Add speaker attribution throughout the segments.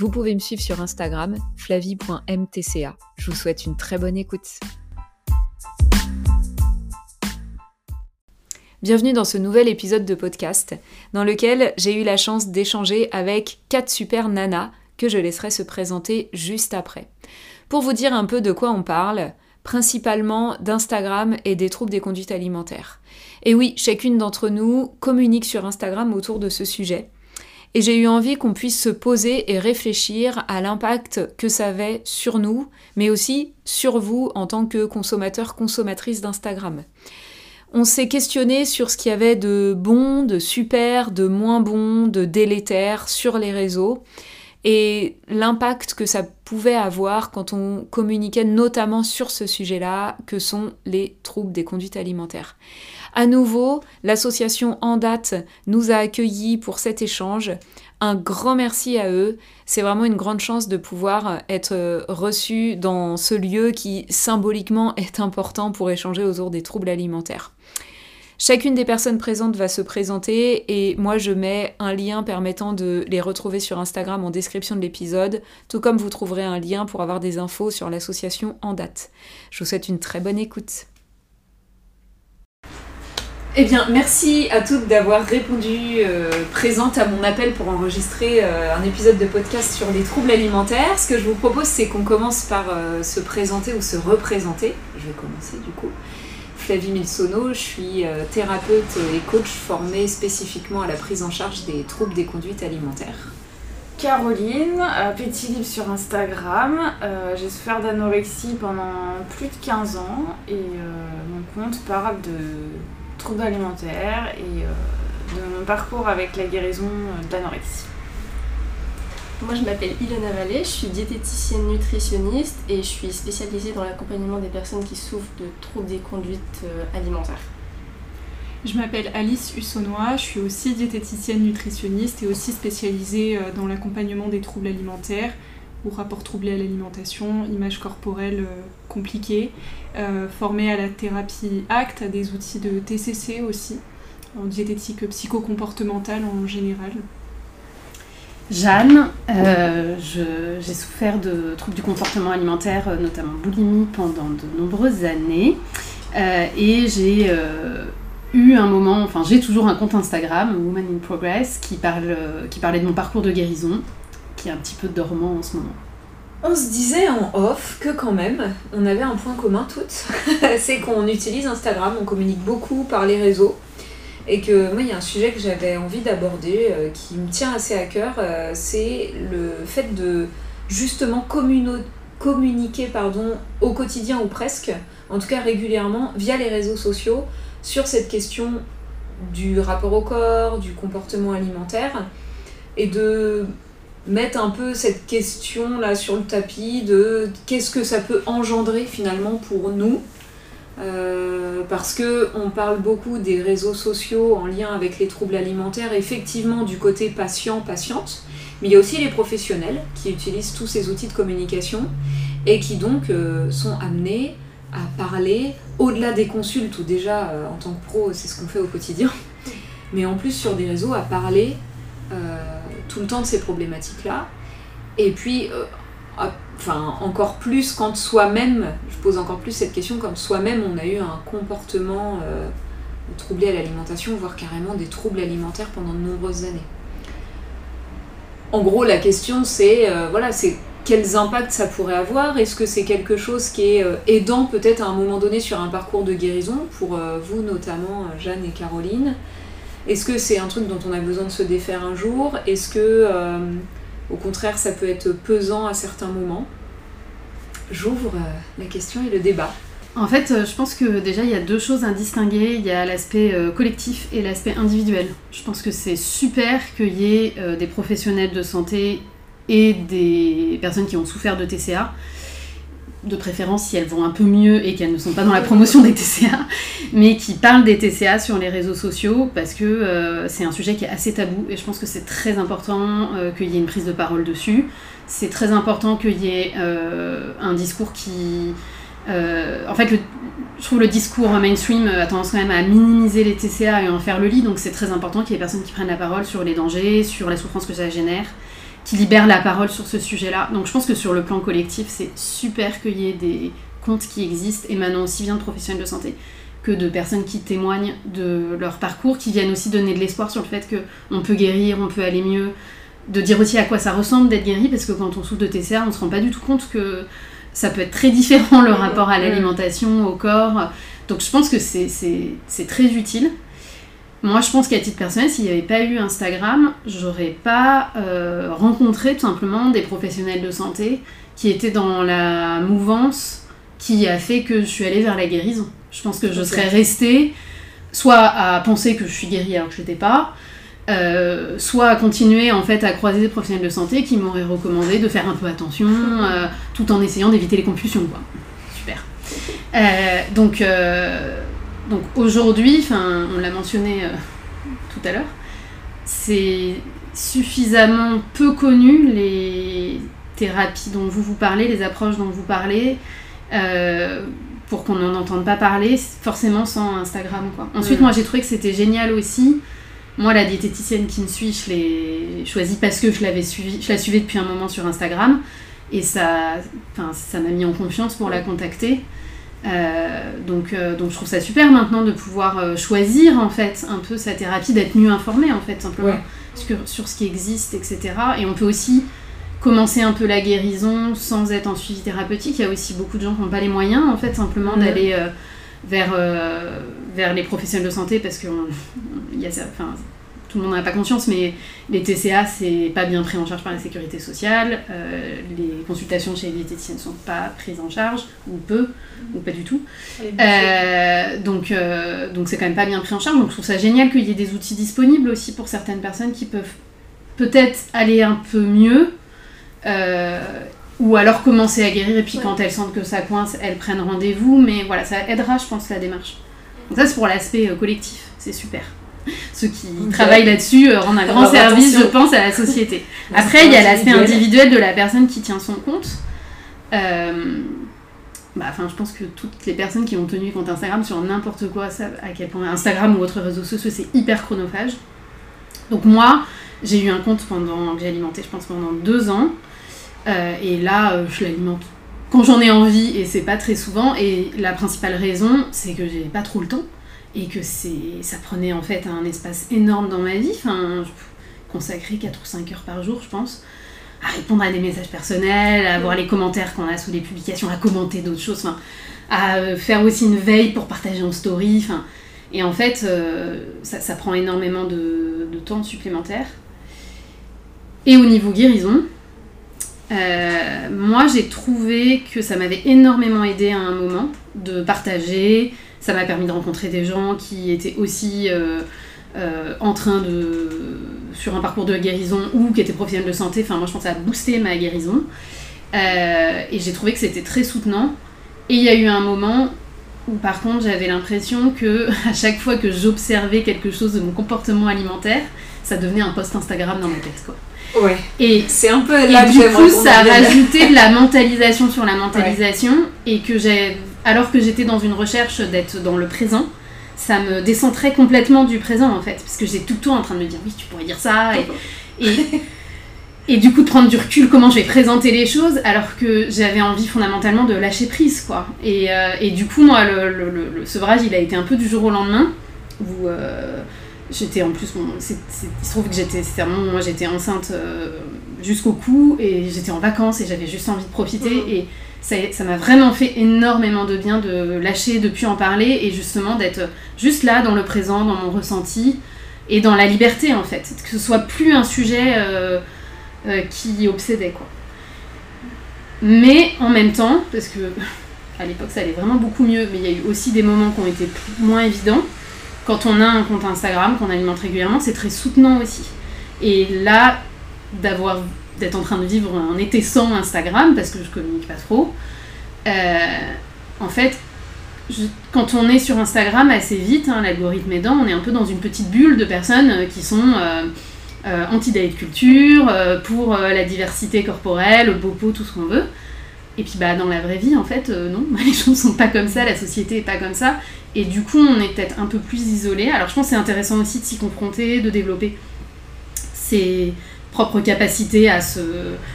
Speaker 1: Vous pouvez me suivre sur Instagram, flavie.mtca. Je vous souhaite une très bonne écoute. Bienvenue dans ce nouvel épisode de podcast dans lequel j'ai eu la chance d'échanger avec quatre super nanas que je laisserai se présenter juste après. Pour vous dire un peu de quoi on parle, principalement d'Instagram et des troubles des conduites alimentaires. Et oui, chacune d'entre nous communique sur Instagram autour de ce sujet et j'ai eu envie qu'on puisse se poser et réfléchir à l'impact que ça avait sur nous, mais aussi sur vous en tant que consommateur, consommatrice d'Instagram. On s'est questionné sur ce qu'il y avait de bon, de super, de moins bon, de délétère sur les réseaux et l'impact que ça pouvait avoir quand on communiquait notamment sur ce sujet-là, que sont les troubles des conduites alimentaires. À nouveau, l'association En Date nous a accueillis pour cet échange. Un grand merci à eux. C'est vraiment une grande chance de pouvoir être reçu dans ce lieu qui symboliquement est important pour échanger autour des troubles alimentaires. Chacune des personnes présentes va se présenter et moi je mets un lien permettant de les retrouver sur Instagram en description de l'épisode, tout comme vous trouverez un lien pour avoir des infos sur l'association en date. Je vous souhaite une très bonne écoute. Eh bien, merci à toutes d'avoir répondu euh, présente à mon appel pour enregistrer euh, un épisode de podcast sur les troubles alimentaires. Ce que je vous propose, c'est qu'on commence par euh, se présenter ou se représenter. Je vais commencer du coup. Flavie Milsono, je suis thérapeute et coach formée spécifiquement à la prise en charge des troubles des conduites alimentaires.
Speaker 2: Caroline, Petit Libre sur Instagram. J'ai souffert d'anorexie pendant plus de 15 ans et mon compte parle de troubles alimentaires et euh, de mon parcours avec la guérison euh, d'anorexie.
Speaker 3: Moi je m'appelle Ilona Vallée, je suis diététicienne nutritionniste et je suis spécialisée dans l'accompagnement des personnes qui souffrent de troubles des conduites euh, alimentaires.
Speaker 4: Je m'appelle Alice Hussonnois, je suis aussi diététicienne nutritionniste et aussi spécialisée dans l'accompagnement des troubles alimentaires ou rapports troublés à l'alimentation, images corporelles euh, compliquées, euh, formée à la thérapie ACT, à des outils de TCC aussi, en diététique psychocomportementale en général.
Speaker 5: Jeanne, euh, j'ai souffert de troubles du comportement alimentaire, notamment boulimie, pendant de nombreuses années. et j'ai eu un moment, enfin j'ai toujours un compte Instagram, Woman in Progress, qui, parle, qui parlait de mon parcours de guérison qui est un petit peu dormant en ce moment.
Speaker 1: On se disait en off que quand même, on avait un point commun toutes, c'est qu'on utilise Instagram, on communique beaucoup par les réseaux. Et que moi, il y a un sujet que j'avais envie d'aborder, euh, qui me tient assez à cœur, euh, c'est le fait de justement communiquer pardon, au quotidien ou presque, en tout cas régulièrement, via les réseaux sociaux, sur cette question du rapport au corps, du comportement alimentaire, et de mettre un peu cette question là sur le tapis de qu'est-ce que ça peut engendrer finalement pour nous euh, parce que on parle beaucoup des réseaux sociaux en lien avec les troubles alimentaires, effectivement du côté patient patiente, mais il y a aussi les professionnels qui utilisent tous ces outils de communication et qui donc euh, sont amenés à parler au-delà des consultes ou déjà euh, en tant que pro c'est ce qu'on fait au quotidien, mais en plus sur des réseaux à parler tout le temps de ces problématiques-là. Et puis, euh, enfin, encore plus quand soi-même, je pose encore plus cette question, quand soi-même on a eu un comportement euh, troublé à l'alimentation, voire carrément des troubles alimentaires pendant de nombreuses années. En gros, la question c'est, euh, voilà, c'est quels impacts ça pourrait avoir? Est-ce que c'est quelque chose qui est aidant peut-être à un moment donné sur un parcours de guérison, pour vous notamment, Jeanne et Caroline? Est-ce que c'est un truc dont on a besoin de se défaire un jour? Est-ce que, euh, au contraire, ça peut être pesant à certains moments J'ouvre euh, la question et le débat.
Speaker 5: En fait, euh, je pense que déjà, il y a deux choses à distinguer. Il y a l'aspect collectif et l'aspect individuel. Je pense que c'est super qu'il y ait des professionnels de santé et des personnes qui ont souffert de TCA, de préférence si elles vont un peu mieux et qu'elles ne sont pas dans la promotion des TCA, mais qui parlent des TCA sur les réseaux sociaux parce que euh, c'est un sujet qui est assez tabou et je pense que c'est très important euh, qu'il y ait une prise de parole dessus. C'est très important qu'il y ait euh, un discours qui... en fait, je trouve le discours mainstream a tendance quand même à minimiser les TCA et en faire le lit, donc c'est très important qu'il y ait personnes qui prennent la parole sur les dangers, sur la souffrance que ça génère qui libère la parole sur ce sujet-là. Donc je pense que sur le plan collectif, c'est super qu'il y ait des comptes qui existent, émanant aussi bien de professionnels de santé que de personnes qui témoignent de leur parcours, qui viennent aussi donner de l'espoir sur le fait qu'on peut guérir, on peut aller mieux, de dire aussi à quoi ça ressemble d'être guéri, parce que quand on souffre de TCA, on se rend pas du tout compte que ça peut être très différent le rapport à l'alimentation, au corps. Donc je pense que c'est très utile. Moi, je pense qu'à titre personnel, s'il n'y avait pas eu Instagram, j'aurais pas euh, rencontré tout simplement des professionnels de santé qui étaient dans la mouvance qui a fait que je suis allée vers la guérison. Je pense que je serais restée soit à penser que je suis guérie alors que je l'étais pas, euh, soit à continuer en fait à croiser des professionnels de santé qui m'auraient recommandé de faire un peu attention euh, tout en essayant d'éviter les compulsions quoi. Super. donc donc aujourd'hui, on l'a mentionné euh, tout à l'heure, c'est suffisamment peu connu les thérapies dont vous vous parlez, les approches dont vous parlez, euh, pour qu'on n'en entende pas parler, forcément sans Instagram. Quoi. Ensuite, moi j'ai trouvé que c'était génial aussi. Moi, la diététicienne qui me suit, je l'ai choisie parce que je l'avais suivi, je la suivais depuis un moment sur Instagram. Et ça, ça m'a mis en confiance pour la contacter. Euh, donc, euh, donc je trouve ça super maintenant de pouvoir euh, choisir en fait un peu sa thérapie, d'être mieux informé en fait simplement sur, sur, ce qui existe, etc. Et on peut aussi commencer un peu la guérison sans être en suivi thérapeutique. Il y a aussi beaucoup de gens qui n'ont pas les moyens en fait simplement d'aller vers, vers les professionnels de santé parce que il y a, enfin, tout le monde n'a pas conscience, mais les TCA, c'est pas bien pris en charge par la sécurité sociale. Euh, les consultations chez les diététiciens ne sont pas prises en charge, ou peu, ou pas du tout. Euh, donc, euh, donc c'est quand même pas bien pris en charge. Donc je trouve ça génial qu'il y ait des outils disponibles aussi pour certaines personnes qui peuvent peut-être aller un peu mieux. ou alors commencer à guérir et puis quand elles sentent que ça coince, elles prennent rendez-vous. Mais voilà, ça aidera, je pense, la démarche. Donc ça, c'est pour l'aspect collectif. C'est super ceux qui travaillent là-dessus euh, rendent un grand service, je pense, à la société. Après, il y a l'aspect individuel de la personne qui tient son compte. Euh, bah, enfin, je pense que toutes les personnes qui ont tenu compte Instagram sur n'importe quoi savent à quel point Instagram ou autres réseaux sociaux c'est hyper chronophage. Donc moi, j'ai eu un compte pendant que j'ai alimenté, je pense pendant deux ans, euh, et là, je l'alimente quand j'en ai envie et c'est pas très souvent. Et la principale raison, c'est que j'ai pas trop le temps et que c'est ça prenait en fait un espace énorme dans ma vie, enfin, consacrer 4 ou 5 heures par jour, je pense, à répondre à des messages personnels, à voir les commentaires qu'on a sous les publications, à commenter d'autres choses, enfin, à euh, faire aussi une veille pour partager en story, enfin, et en fait, euh, ça, ça, prend énormément de, de, temps supplémentaire. Et au niveau guérison, euh, moi j'ai trouvé que ça m'avait énormément aidé à un moment de partager, ça m'a permis de rencontrer des gens qui étaient aussi euh, euh, en train de. sur un parcours de guérison ou qui étaient professionnels de santé. Enfin, moi, je pense que ça a boosté ma guérison. Euh, et j'ai trouvé que c'était très soutenant. Et il y a eu un moment où, par contre, j'avais l'impression que à chaque fois que j'observais quelque chose de mon comportement alimentaire, ça devenait un post Instagram dans ma tête, quoi.
Speaker 1: Ouais.
Speaker 5: Et
Speaker 1: c'est un peu là
Speaker 5: et du coup, ça a rajouté de la mentalisation sur la mentalisation et que j'ai alors que j'étais dans une recherche d'être dans le présent, ça me décentrait complètement du présent en fait, parce que j'étais tout le temps en train de me dire oui, tu pourrais dire ça, et, et, du coup de prendre du recul, comment je vais présenter les choses, alors que j'avais envie fondamentalement de lâcher prise quoi. Et, euh, du coup, moi, le, sevrage, il a été un peu du jour au lendemain, où euh, j'étais en plus, bon, il se trouve que j'étais, moi j'étais enceinte euh, jusqu'au cou, et j'étais en vacances, et j'avais juste envie de profiter, mmh. et ça m'a vraiment fait énormément de bien de lâcher, de plus en parler et justement d'être juste là dans le présent, dans mon ressenti et dans la liberté en fait. Que ce soit plus un sujet euh, euh, qui obsédait quoi. Mais en même temps, parce que à l'époque ça allait vraiment beaucoup mieux, mais il y a eu aussi des moments qui ont été moins évidents. Quand on a un compte Instagram qu'on alimente régulièrement, c'est très soutenant aussi. Et là, d'avoir d'être en train de vivre un été sans Instagram parce que je communique pas trop. Euh, en fait, quand on est sur Instagram assez vite, hein, l'algorithme aidant, on est un peu dans une petite bulle de personnes euh, qui sont euh, anti-diet culture, pour la diversité corporelle, le bopo, tout ce qu'on veut. Et puis bah, dans la vraie vie, en fait, non, les choses sont pas comme ça, la société est pas comme ça. Et du coup, on est peut-être un peu plus isolé. Alors je pense que c'est intéressant aussi de s'y confronter, de développer ses propres capacités à, se,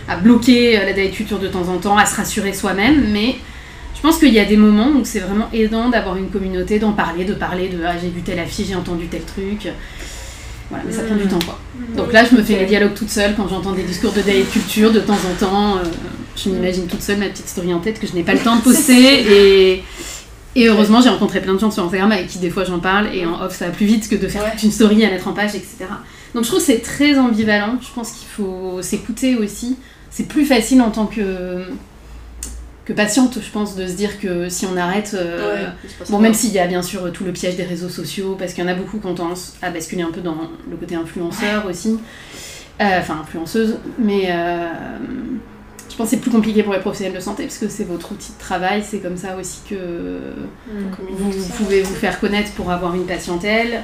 Speaker 5: à bloquer euh, la diet culture de temps en temps, à se rassurer soi-même. Mais je pense qu'il y a des moments où c'est vraiment aidant d'avoir une communauté, d'en parler, de parler de ah, j'ai vu telle affiche, j'ai entendu tel truc. Voilà, mais ça prend du
Speaker 1: Mm.
Speaker 5: temps quoi. Donc là, je me fais les dialogues toute seule quand j'entends des discours de diet culture de temps en temps. euh, je m'imagine toute seule ma petite story en tête que je n'ai pas le temps de poster. et, et heureusement, j'ai rencontré plein de gens sur Instagram avec qui des fois j'en parle. Et en off, ça va plus vite que de faire
Speaker 3: Ouais.
Speaker 5: toute une story à mettre en page, etc. Donc je trouve que c'est très ambivalent. Je pense qu'il faut s'écouter aussi. C'est plus facile en tant que, que patiente, je pense, de se dire que si on arrête. euh,
Speaker 3: Ouais,
Speaker 5: Bon, même s'il y a bien sûr tout le piège des réseaux sociaux, parce qu'il y en a beaucoup qui ont tendance à basculer un peu dans le côté influenceur aussi, Euh, enfin influenceuse, mais euh, je pense que c'est plus compliqué pour les professionnels de santé, parce que c'est votre outil de travail, c'est comme ça aussi que
Speaker 1: Mm.
Speaker 3: Communique
Speaker 5: vous, pouvez vous faire connaître pour avoir une patientèle.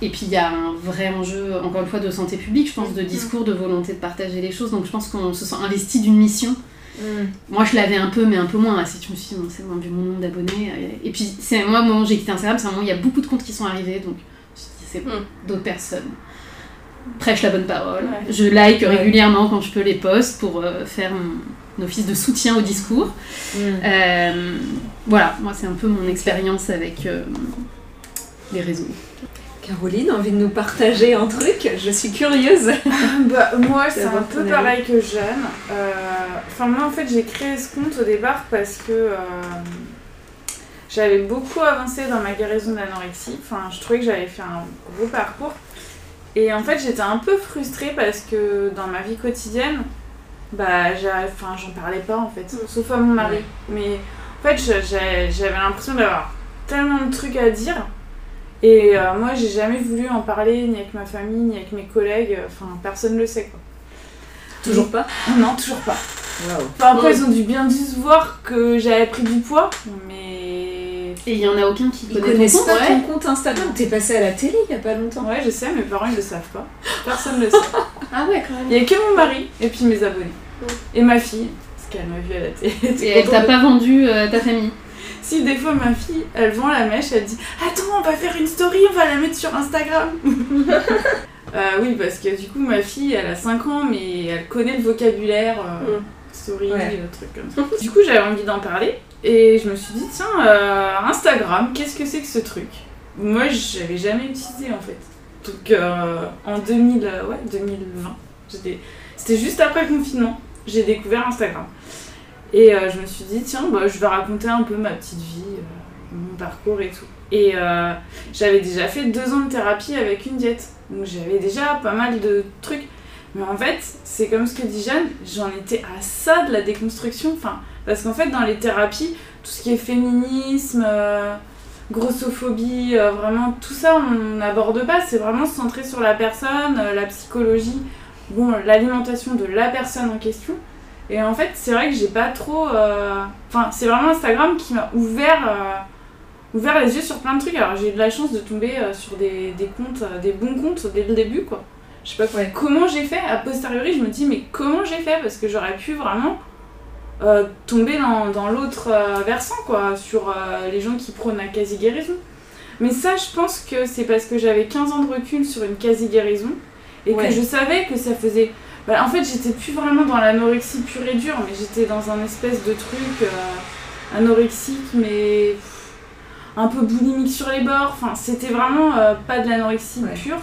Speaker 5: Et puis il y a un vrai enjeu, encore une fois, de santé publique, je pense, de discours, de volonté de partager les choses, donc je pense qu'on se sent investi d'une mission
Speaker 1: Mm.
Speaker 5: moi, je l'avais un peu, mais un peu moins. Là, si je me suis dit, c'est bon, vu mon nombre d'abonnés. Et puis, c'est moi, au moment où j'ai quitté Instagram, c'est un moment où il y a beaucoup de comptes qui sont arrivés. Donc, je me suis dit, c'est bon, d'autres personnes prêchent la bonne parole.
Speaker 3: Ouais.
Speaker 5: Je like
Speaker 1: Ouais.
Speaker 5: régulièrement quand je peux les posts pour euh, faire mon office de soutien au discours.
Speaker 1: Mm.
Speaker 5: Euh, voilà, moi, c'est un peu mon expérience avec euh, les réseaux.
Speaker 1: Caroline, envie de nous partager un truc? Je suis curieuse.
Speaker 2: Bah, moi, c'est un peu pareil que Jeanne. Euh, Enfin, moi, en fait, j'ai créé ce compte au départ parce que euh, j'avais beaucoup avancé dans ma guérison d'anorexie. Enfin, je trouvais que j'avais fait un gros parcours. Et en fait, j'étais un peu frustrée parce que dans ma vie quotidienne, bah, j'en parlais pas en fait, sauf à mon mari.
Speaker 1: Ouais.
Speaker 2: Mais en fait, j'avais l'impression d'avoir tellement de trucs à dire. Et euh, moi, j'ai jamais voulu en parler ni avec ma famille, ni avec mes collègues. Enfin, personne le sait quoi.
Speaker 1: Toujours pas
Speaker 2: Non, toujours pas. Enfin, après, ils ont dû bien dû se voir que j'avais pris du poids, mais.
Speaker 5: Et il y en a aucun qui
Speaker 1: Ils
Speaker 5: connaît ton
Speaker 1: connaissent
Speaker 5: compte
Speaker 1: pas
Speaker 2: ouais.
Speaker 1: ton compte Instagram T'es passé à la télé il y a pas longtemps.
Speaker 2: Ouais, je sais, mes parents ils le savent pas. Personne le sait.
Speaker 3: Ah ouais, quand même.
Speaker 2: Il y a que mon mari et puis mes abonnés.
Speaker 3: Ouais.
Speaker 2: Et ma fille, parce qu'elle m'a vu à la télé.
Speaker 5: Et elle t'a
Speaker 2: de-
Speaker 5: pas vendu euh, ta famille.
Speaker 2: Si des fois ma fille, elle vend la mèche, elle dit Attends, on va faire une story, on va la mettre sur Instagram. Euh, oui, parce que du coup, ma fille, elle a 5 ans, mais elle connaît le vocabulaire, euh,
Speaker 3: Mm.
Speaker 2: story,
Speaker 1: Ouais.
Speaker 2: trucs comme ça. du coup, j'avais envie d'en parler et je me suis dit Tiens, euh, Instagram, qu'est-ce que c'est que ce truc? Moi, j'avais jamais utilisé en fait. Donc euh, en 2000, euh, ouais, 2020, j'étais- c'était juste après le confinement, j'ai découvert Instagram. Et je me suis dit, tiens, bah, je vais raconter un peu ma petite vie, mon parcours et tout. Et j'avais déjà fait deux ans de thérapie avec une diète. Donc j'avais déjà pas mal de trucs. Mais en fait, c'est comme ce que dit Jeanne, j'en étais à ça de la déconstruction. Enfin, parce qu'en fait, dans les thérapies, tout ce qui est féminisme, euh, grossophobie, euh, vraiment tout ça, on n'aborde pas. C'est vraiment centré sur la personne, euh, la psychologie, bon, l'alimentation de la personne en question. Et en fait, c'est vrai que j'ai pas trop. Enfin, c'est vraiment Instagram qui m'a ouvert, ouvert les yeux sur plein de trucs. Alors, j'ai eu de la chance de tomber sur des, des comptes, des bons comptes dès le début, quoi. Je sais pas comment j'ai fait. A posteriori, je me dis, mais comment j'ai fait? Parce que j'aurais pu vraiment euh, tomber dans, dans l'autre euh, versant, quoi, sur euh, les gens qui prônent la quasi-guérison. Mais ça, je pense que c'est parce que j'avais 15 ans de recul sur une quasi-guérison et
Speaker 1: Ouais.
Speaker 2: que je savais que ça faisait. Bah, en fait, j'étais plus vraiment dans l'anorexie pure et dure, mais j'étais dans un espèce de truc anorexique, mais un peu boulimique sur les bords. Enfin, c'était vraiment pas de l'anorexie
Speaker 1: Ouais.
Speaker 2: pure.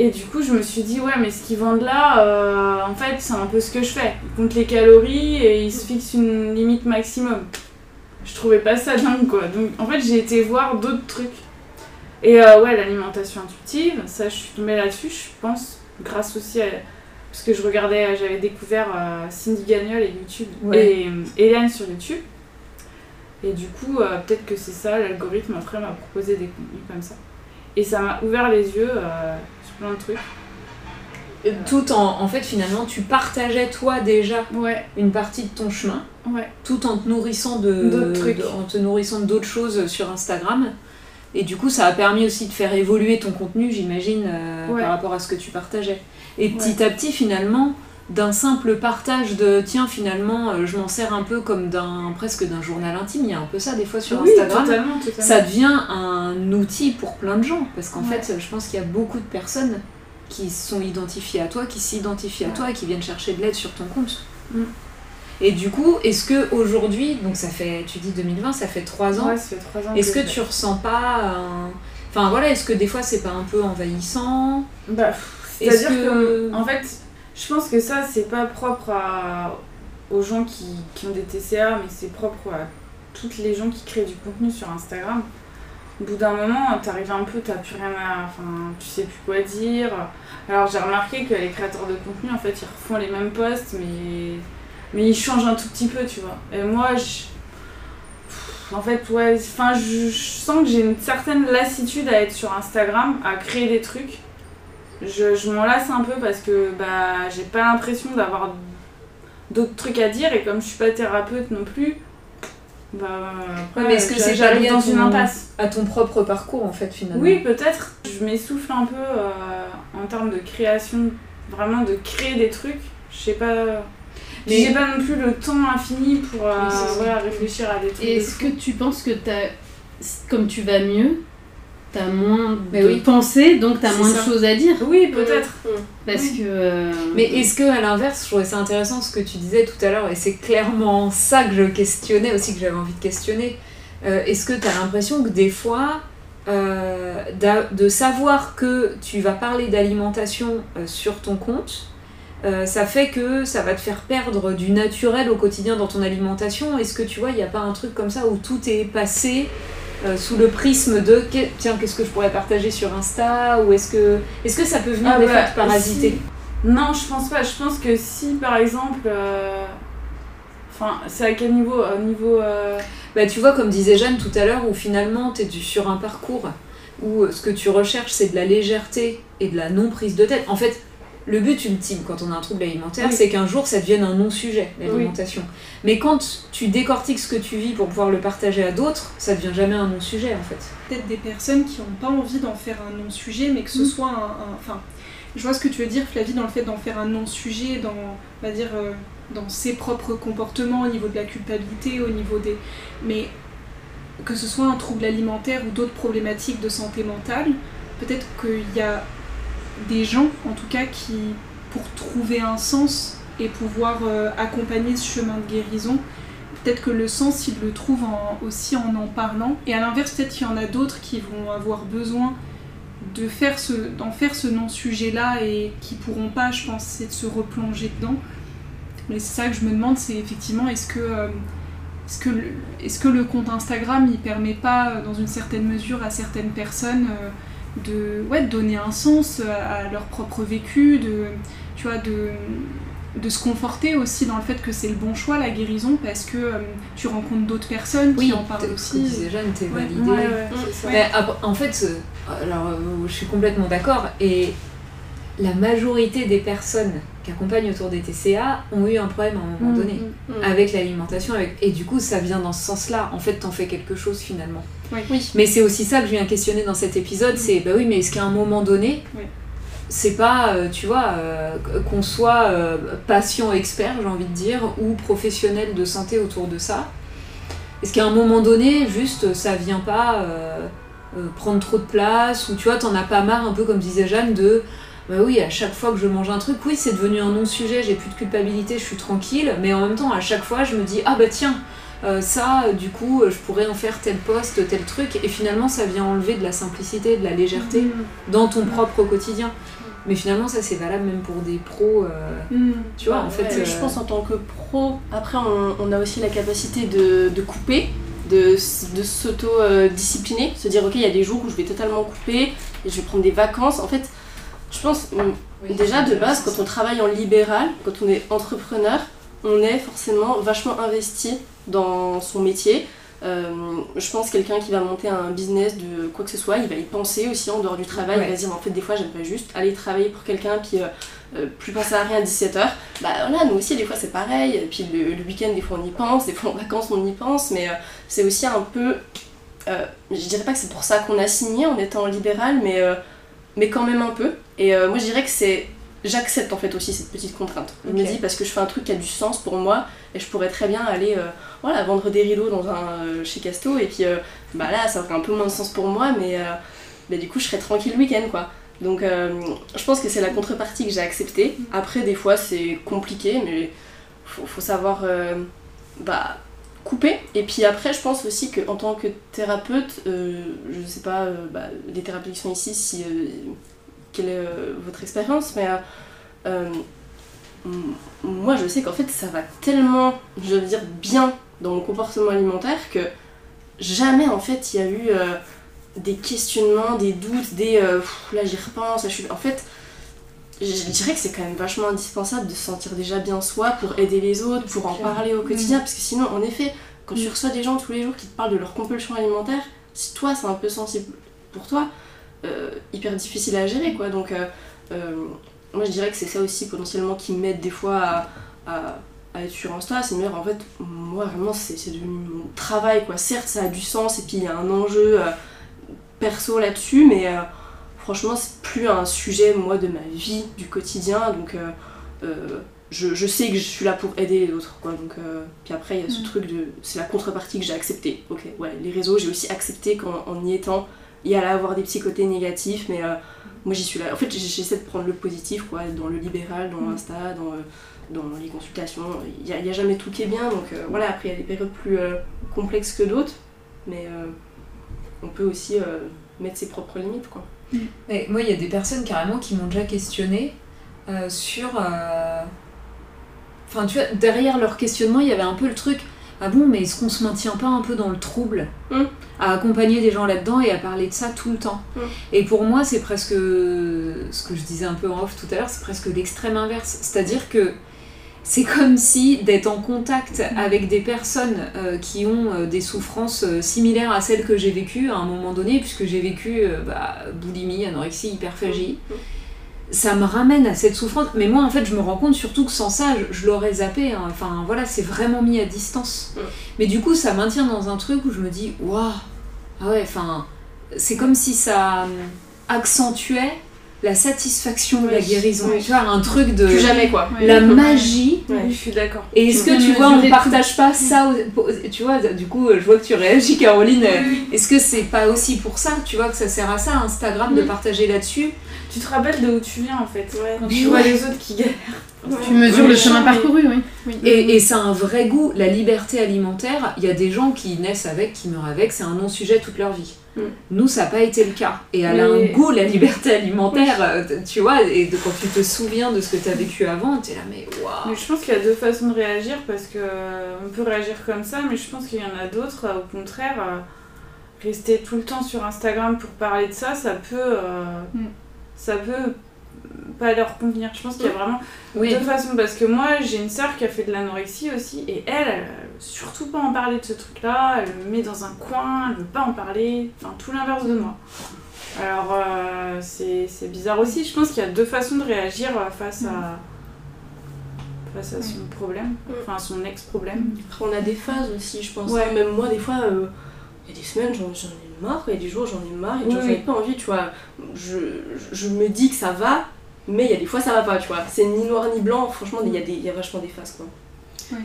Speaker 2: Et du coup, je me suis dit, ouais, mais ce qu'ils vendent là, euh, en fait, c'est un peu ce que je fais. Ils comptent les calories et ils se fixent une limite maximum. Je trouvais pas ça dingue, quoi. Donc, en fait, j'ai été voir d'autres trucs. Et euh, ouais, l'alimentation intuitive, ça, je suis tombée là-dessus, je pense, grâce aussi à. Parce que je regardais, j'avais découvert euh, Cindy Gagnol et YouTube,
Speaker 1: Ouais.
Speaker 2: et Hélène sur YouTube. Et du coup, peut-être que c'est ça, l'algorithme après m'a proposé des contenus comme ça. Et ça m'a ouvert les yeux plein de trucs.
Speaker 1: Euh, Tout en, en fait, finalement, tu partageais toi déjà
Speaker 2: Ouais,
Speaker 1: une partie de ton chemin,
Speaker 2: ouais.
Speaker 1: tout en te nourrissant de,
Speaker 2: D'autres trucs.
Speaker 1: de- en te nourrissant d'autres choses sur Instagram. Et du coup, ça a permis aussi de faire évoluer ton contenu, j'imagine, euh,
Speaker 2: Ouais.
Speaker 1: par rapport à ce que tu partageais. Et petit à petit, finalement, d'un simple partage de tiens, finalement, euh, je m'en sers un peu comme d'un presque d'un journal intime. Il y a un peu ça des fois sur
Speaker 2: oui,
Speaker 1: Instagram.
Speaker 2: totalement, totalement.
Speaker 1: Ça devient un outil pour plein de gens parce qu'en
Speaker 2: Ouais.
Speaker 1: fait, je pense qu'il y a beaucoup de personnes qui sont identifiées à toi, qui s'identifient à
Speaker 2: Ouais.
Speaker 1: toi et qui viennent chercher de l'aide sur ton compte.
Speaker 2: Mm.
Speaker 1: Et du coup, est-ce que aujourd'hui, donc ça fait, tu dis 2020, ça fait trois ans,
Speaker 2: Ouais, ça fait trois ans
Speaker 1: est-ce que tu ressens pas un... Enfin voilà, est-ce que des fois c'est pas un peu envahissant?
Speaker 2: Bah, c'est-à-dire
Speaker 1: que-
Speaker 2: que... En fait, je pense que ça, c'est pas propre aux gens qui... ont des TCA, mais c'est propre à toutes les gens qui créent du contenu sur Instagram. Au bout d'un moment, t'arrives un peu, t'as plus rien à. Enfin, tu sais plus quoi dire. Alors, j'ai remarqué que les créateurs de contenu, en fait, ils refont les mêmes posts, mais. Mais ils changent un tout petit peu, tu vois. Et moi, je. En fait, ouais, enfin, je sens que j'ai une certaine lassitude à être sur Instagram, à créer des trucs. Je, je m'en lasse un peu parce que bah, j'ai pas l'impression d'avoir d'autres trucs à dire et comme je suis pas thérapeute non plus, bah, après,
Speaker 1: Ouais, mais est-ce que c'est pas lié
Speaker 2: dans
Speaker 1: ton-
Speaker 2: une impasse
Speaker 1: à ton propre parcours en fait finalement?
Speaker 2: Oui, peut-être. Je m'essouffle un peu euh, en termes de création, vraiment de créer des trucs. Je sais pas.
Speaker 1: Mais-
Speaker 2: j'ai pas non plus le temps infini pour euh, voilà, réfléchir à des trucs.
Speaker 5: Est-ce que tu penses que t'as, comme tu vas mieux, t'as moins
Speaker 1: Mais
Speaker 5: de
Speaker 1: oui.
Speaker 5: pensées, donc t'as moins
Speaker 1: ça.
Speaker 5: de choses à dire
Speaker 2: Oui, peut-être.
Speaker 5: Parce
Speaker 2: Oui.
Speaker 5: que. euh,
Speaker 1: Mais est-ce que à l'inverse, je trouvais ça intéressant ce que tu disais tout à l'heure, et c'est clairement ça que je questionnais aussi, que j'avais envie de questionner. Euh, Est-ce que tu as l'impression que des fois, euh, de savoir que tu vas parler d'alimentation euh, sur ton compte, euh, ça fait que ça va te faire perdre du naturel au quotidien dans ton alimentation? Est-ce que tu vois, il n'y a pas un truc comme ça où tout est passé euh, sous le prisme de tiens, qu'est-ce que je pourrais partager sur Insta Ou est-ce que, est que ça peut venir
Speaker 2: Ah
Speaker 1: des
Speaker 2: bah,
Speaker 1: parasiter
Speaker 2: si- Non, je pense pas. Je pense que si par exemple. euh, Enfin, c'est à quel niveau Au niveau. euh,
Speaker 1: Bah, tu vois, comme disait Jeanne tout à l'heure, où finalement tu es sur un parcours où ce que tu recherches c'est de la légèreté et de la non prise de tête. En fait, le but ultime quand on a un trouble alimentaire,
Speaker 2: Oui.
Speaker 1: c'est qu'un jour ça devienne un non-sujet, l'alimentation. Mais quand tu décortiques ce que tu vis pour pouvoir le partager à d'autres, ça devient jamais un non-sujet en fait.
Speaker 4: peut-être des personnes qui n'ont pas envie d'en faire un non-sujet, mais que ce
Speaker 2: Mm.
Speaker 4: soit un, un- Enfin, je vois ce que tu veux dire, Flavie, dans le fait d'en faire un non-sujet, dans, on va dire, euh, dans ses propres comportements, au niveau de la culpabilité, au niveau des... Mais que ce soit un trouble alimentaire ou d'autres problématiques de santé mentale, peut-être qu'il y a des gens, en tout cas, qui, pour trouver un sens et pouvoir euh, accompagner ce chemin de guérison, peut-être que le sens, ils le trouvent en- aussi en en parlant. Et à l'inverse, peut-être qu'il y en a d'autres qui vont avoir besoin faire ce, d'en faire ce non-sujet-là et qui pourront pas, je pense, de se replonger dedans. Mais c'est ça que je me demande, c'est effectivement, est-ce que, euh, est-ce que, le, est-ce que le compte Instagram, il permet pas, euh, dans une certaine mesure, à certaines personnes de, ouais, donner un sens à, leur propre vécu, de, tu vois, de, de se conforter aussi dans le fait que c'est le bon choix, la guérison, parce que euh, tu rencontres d'autres personnes qui en parlent aussi.
Speaker 1: disait Jeanne, t'es
Speaker 4: Ouais,
Speaker 1: validé.
Speaker 2: Ouais, ouais, c'est ça.
Speaker 1: Mais après, en fait, alors, euh, je suis complètement d'accord. Et la majorité des personnes qui accompagnent autour des TCA ont eu un problème à un moment
Speaker 2: Mm,
Speaker 1: donné.
Speaker 3: Mm.
Speaker 1: avec l'alimentation avec... et du coup ça vient dans ce sens là en fait t'en fais quelque chose finalement
Speaker 4: Oui.
Speaker 3: Oui.
Speaker 1: mais c'est aussi ça que je viens questionner dans cet épisode c'est bah oui mais est-ce qu'à un moment donné
Speaker 4: Oui.
Speaker 1: c'est pas euh, tu vois euh, qu'on soit euh, patient expert j'ai envie de dire ou professionnel de santé autour de ça est-ce qu'à un moment donné juste ça vient pas euh, euh, prendre trop de place ou tu vois t'en as pas marre un peu comme disait Jeanne de bah oui, à chaque fois que je mange un truc, oui, c'est devenu un non-sujet, j'ai plus de culpabilité, je suis tranquille, mais en même temps, à chaque fois, je me dis, ah bah tiens, euh, ça, euh, du coup, euh, je pourrais en faire tel poste, tel truc, et finalement, ça vient enlever de la simplicité, de la légèreté
Speaker 4: Mm.
Speaker 1: dans ton propre quotidien. Mais finalement, ça, c'est valable même pour des pros, euh,
Speaker 4: Mm.
Speaker 1: tu vois, en fait.
Speaker 3: Ouais,
Speaker 1: euh,
Speaker 3: Je pense en tant que pro, après on, on a aussi la capacité de, de couper, de s'auto-discipliner, se dire ok il y a des jours où je vais totalement couper et je vais prendre des vacances. En fait, je pense
Speaker 1: oui,
Speaker 3: déjà de base quand on travaille en libéral, quand on est entrepreneur, on est forcément vachement investi dans son métier. Euh, je pense quelqu'un qui va monter un business de quoi que ce soit, il va y penser aussi en dehors du travail.
Speaker 1: Ouais.
Speaker 3: Il va se dire en fait des fois j'aimerais juste aller travailler pour quelqu'un puis euh, euh, plus penser à rien à 17h. Bah voilà, nous aussi, des fois, c'est pareil. Et puis le, le week-end, des fois, on y pense, des fois, en vacances, on y pense, mais euh, c'est aussi un peu. je dirais pas que c'est pour ça qu'on a signé en étant libéral, mais, mais quand même un peu. Et euh, moi, je dirais que c'est. J'accepte en fait aussi cette petite contrainte. Je me dis parce que je fais un truc qui a du sens pour moi et je pourrais très bien aller euh, voilà, vendre des rideaux dans un, euh, chez Casto et puis bah là ça aurait un peu moins de sens pour moi mais, du coup je serais tranquille le week-end quoi. Donc je pense que c'est la contrepartie que j'ai acceptée. Après des fois c'est compliqué mais faut, faut savoir bah, couper. Et puis après je pense aussi qu'en tant que thérapeute, euh, je sais pas euh, bah, les thérapeutes qui sont ici si euh, quelle est votre expérience mais moi je sais qu'en fait ça va tellement je veux dire bien dans mon comportement alimentaire que jamais en fait il y a eu des questionnements, des doutes, des là j'y repense, là, je suis en fait je dirais que c'est quand même vachement indispensable de se sentir déjà bien soi pour aider les autres, pour en parler au quotidien parce que sinon en effet quand tu reçois des gens tous les jours qui te parlent de leur compulsion alimentaire, si toi c'est un peu sensible pour toi, euh, hyper difficile à gérer quoi. Donc euh, euh, moi je dirais que c'est ça aussi potentiellement qui m'aide des fois à, à, à être sur Insta, c'est dire en fait moi vraiment c'est devenu mon travail quoi, certes ça a du sens et puis il y a un enjeu perso là-dessus mais franchement c'est plus un sujet moi de ma vie du quotidien donc euh, euh, je, je sais que je suis là pour aider les autres quoi donc euh, puis après il y a ce
Speaker 4: Mm.
Speaker 3: truc de c'est la contrepartie que j'ai accepté ok ouais les réseaux j'ai aussi accepté qu'en en y étant il y allait avoir des petits côtés négatifs mais moi j'y suis là en fait j'essaie de prendre le positif quoi dans le libéral dans
Speaker 4: Mm.
Speaker 3: l'insta dans euh, dans les consultations il n'y a, y a jamais tout qui est bien donc voilà après il y a des périodes plus complexes que d'autres mais on peut aussi mettre ses propres limites quoi
Speaker 1: Mais moi, il y a des personnes carrément qui m'ont déjà questionné euh, sur. euh, Enfin, tu vois, derrière leur questionnement, il y avait un peu le truc Ah bon, mais est-ce qu'on se maintient pas un peu dans le trouble
Speaker 3: Mm.
Speaker 1: À accompagner des gens là-dedans et à parler de ça tout le temps?
Speaker 3: Mm.
Speaker 1: Et pour moi, c'est presque. Ce que je disais un peu en off tout à l'heure, c'est presque l'extrême inverse. C'est-à-dire que. C'est comme si d'être en contact avec des personnes euh, qui ont euh, des souffrances euh, similaires à celles que j'ai vécues à un moment donné, puisque j'ai vécu euh, bah, boulimie, anorexie, hyperphagie. Ça me ramène à cette souffrance. Mais moi, en fait, je me rends compte surtout que sans ça, je, je l'aurais zappé. hein. Enfin, voilà, c'est vraiment mis à distance.
Speaker 3: Mm.
Speaker 1: Mais du coup, ça maintient dans un truc où je me dis, waouh, ah ouais, enfin, c'est comme si ça accentuait la satisfaction de la guérison.
Speaker 2: oui.
Speaker 1: Tu vois, un truc de.
Speaker 3: plus jamais quoi
Speaker 4: Ouais.
Speaker 1: La magie
Speaker 2: Oui, je suis d'accord.
Speaker 1: et est-ce que tu vois, on
Speaker 4: mesurer
Speaker 1: partage pas ça Tu vois, du coup, je vois que tu réagis, Caroline. Est-ce que c'est pas aussi pour ça, tu vois, que ça sert à ça, Instagram, de partager là-dessus?
Speaker 2: Tu te rappelles de où tu viens en fait. Quand
Speaker 1: Mais
Speaker 2: tu vois
Speaker 1: ouais.
Speaker 2: les autres qui galèrent.
Speaker 5: Tu mesures
Speaker 1: Oui,
Speaker 5: le chemin parcouru, oui.
Speaker 4: Oui.
Speaker 1: Et, a un vrai goût. La liberté alimentaire, il y a des gens qui naissent avec, qui meurent avec, c'est un non-sujet toute leur vie.
Speaker 3: Mm.
Speaker 1: Nous, ça n'a pas été le cas. Et elle a un goût, la liberté alimentaire, euh, tu vois, et de- quand tu te souviens de ce que tu as vécu avant, tu es là, mais waouh
Speaker 2: Mais je pense qu'il y a deux façons de réagir parce que euh, on peut réagir comme ça, mais je pense qu'il y en a d'autres, euh, au contraire, rester tout le temps sur Instagram pour parler de ça, ça peut, euh,
Speaker 4: Mm.
Speaker 2: ça peut pas leur convenir. Je pense qu'il y a vraiment
Speaker 1: Oui,
Speaker 2: deux façons parce que moi j'ai une sœur qui a fait de l'anorexie aussi et elle, elle surtout pas en parler de ce truc-là, elle me met dans un coin, elle veut pas en parler, enfin tout l'inverse de moi. Alors euh, c'est bizarre aussi, je pense qu'il y a deux façons de réagir euh, face à face à son problème, enfin à son ex-problème.
Speaker 3: On a des phases aussi, je pense.
Speaker 2: Ouais.
Speaker 3: hein. Même moi, des fois, euh, il y a des semaines, j'en ai marre, il y a des jours, j'en ai marre, il y a des jours,
Speaker 2: Oui,
Speaker 3: j'en ai
Speaker 2: oui.
Speaker 3: pas envie, tu vois. Je, je me dis que ça va, mais il y a des fois, ça va pas, tu vois. C'est ni noir ni blanc, franchement, il y, a des- il y a vachement des phases, quoi.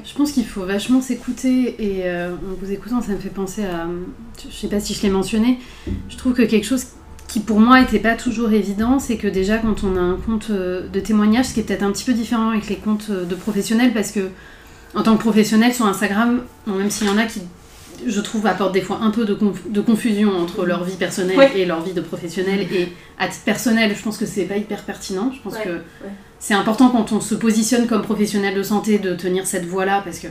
Speaker 5: Je pense qu'il faut vachement s'écouter et euh, en vous écoutant, ça me fait penser à. Je sais pas si je l'ai mentionné, je trouve que quelque chose qui pour moi était pas toujours évident, c'est que déjà quand on a un compte euh, de témoignage, ce qui est peut-être un petit peu différent avec les comptes euh, de professionnels, parce que en tant que professionnel sur Instagram, bon, même s'il y en a qui, je trouve, apportent des fois un peu de, conf- de confusion entre leur vie personnelle
Speaker 3: Ouais.
Speaker 5: et leur vie de professionnel, et à titre personnel, je pense que c'est pas hyper pertinent. Je pense
Speaker 3: Ouais,
Speaker 5: que
Speaker 3: ouais.
Speaker 5: c'est important quand on se positionne comme professionnel de santé de tenir cette voie-là, parce que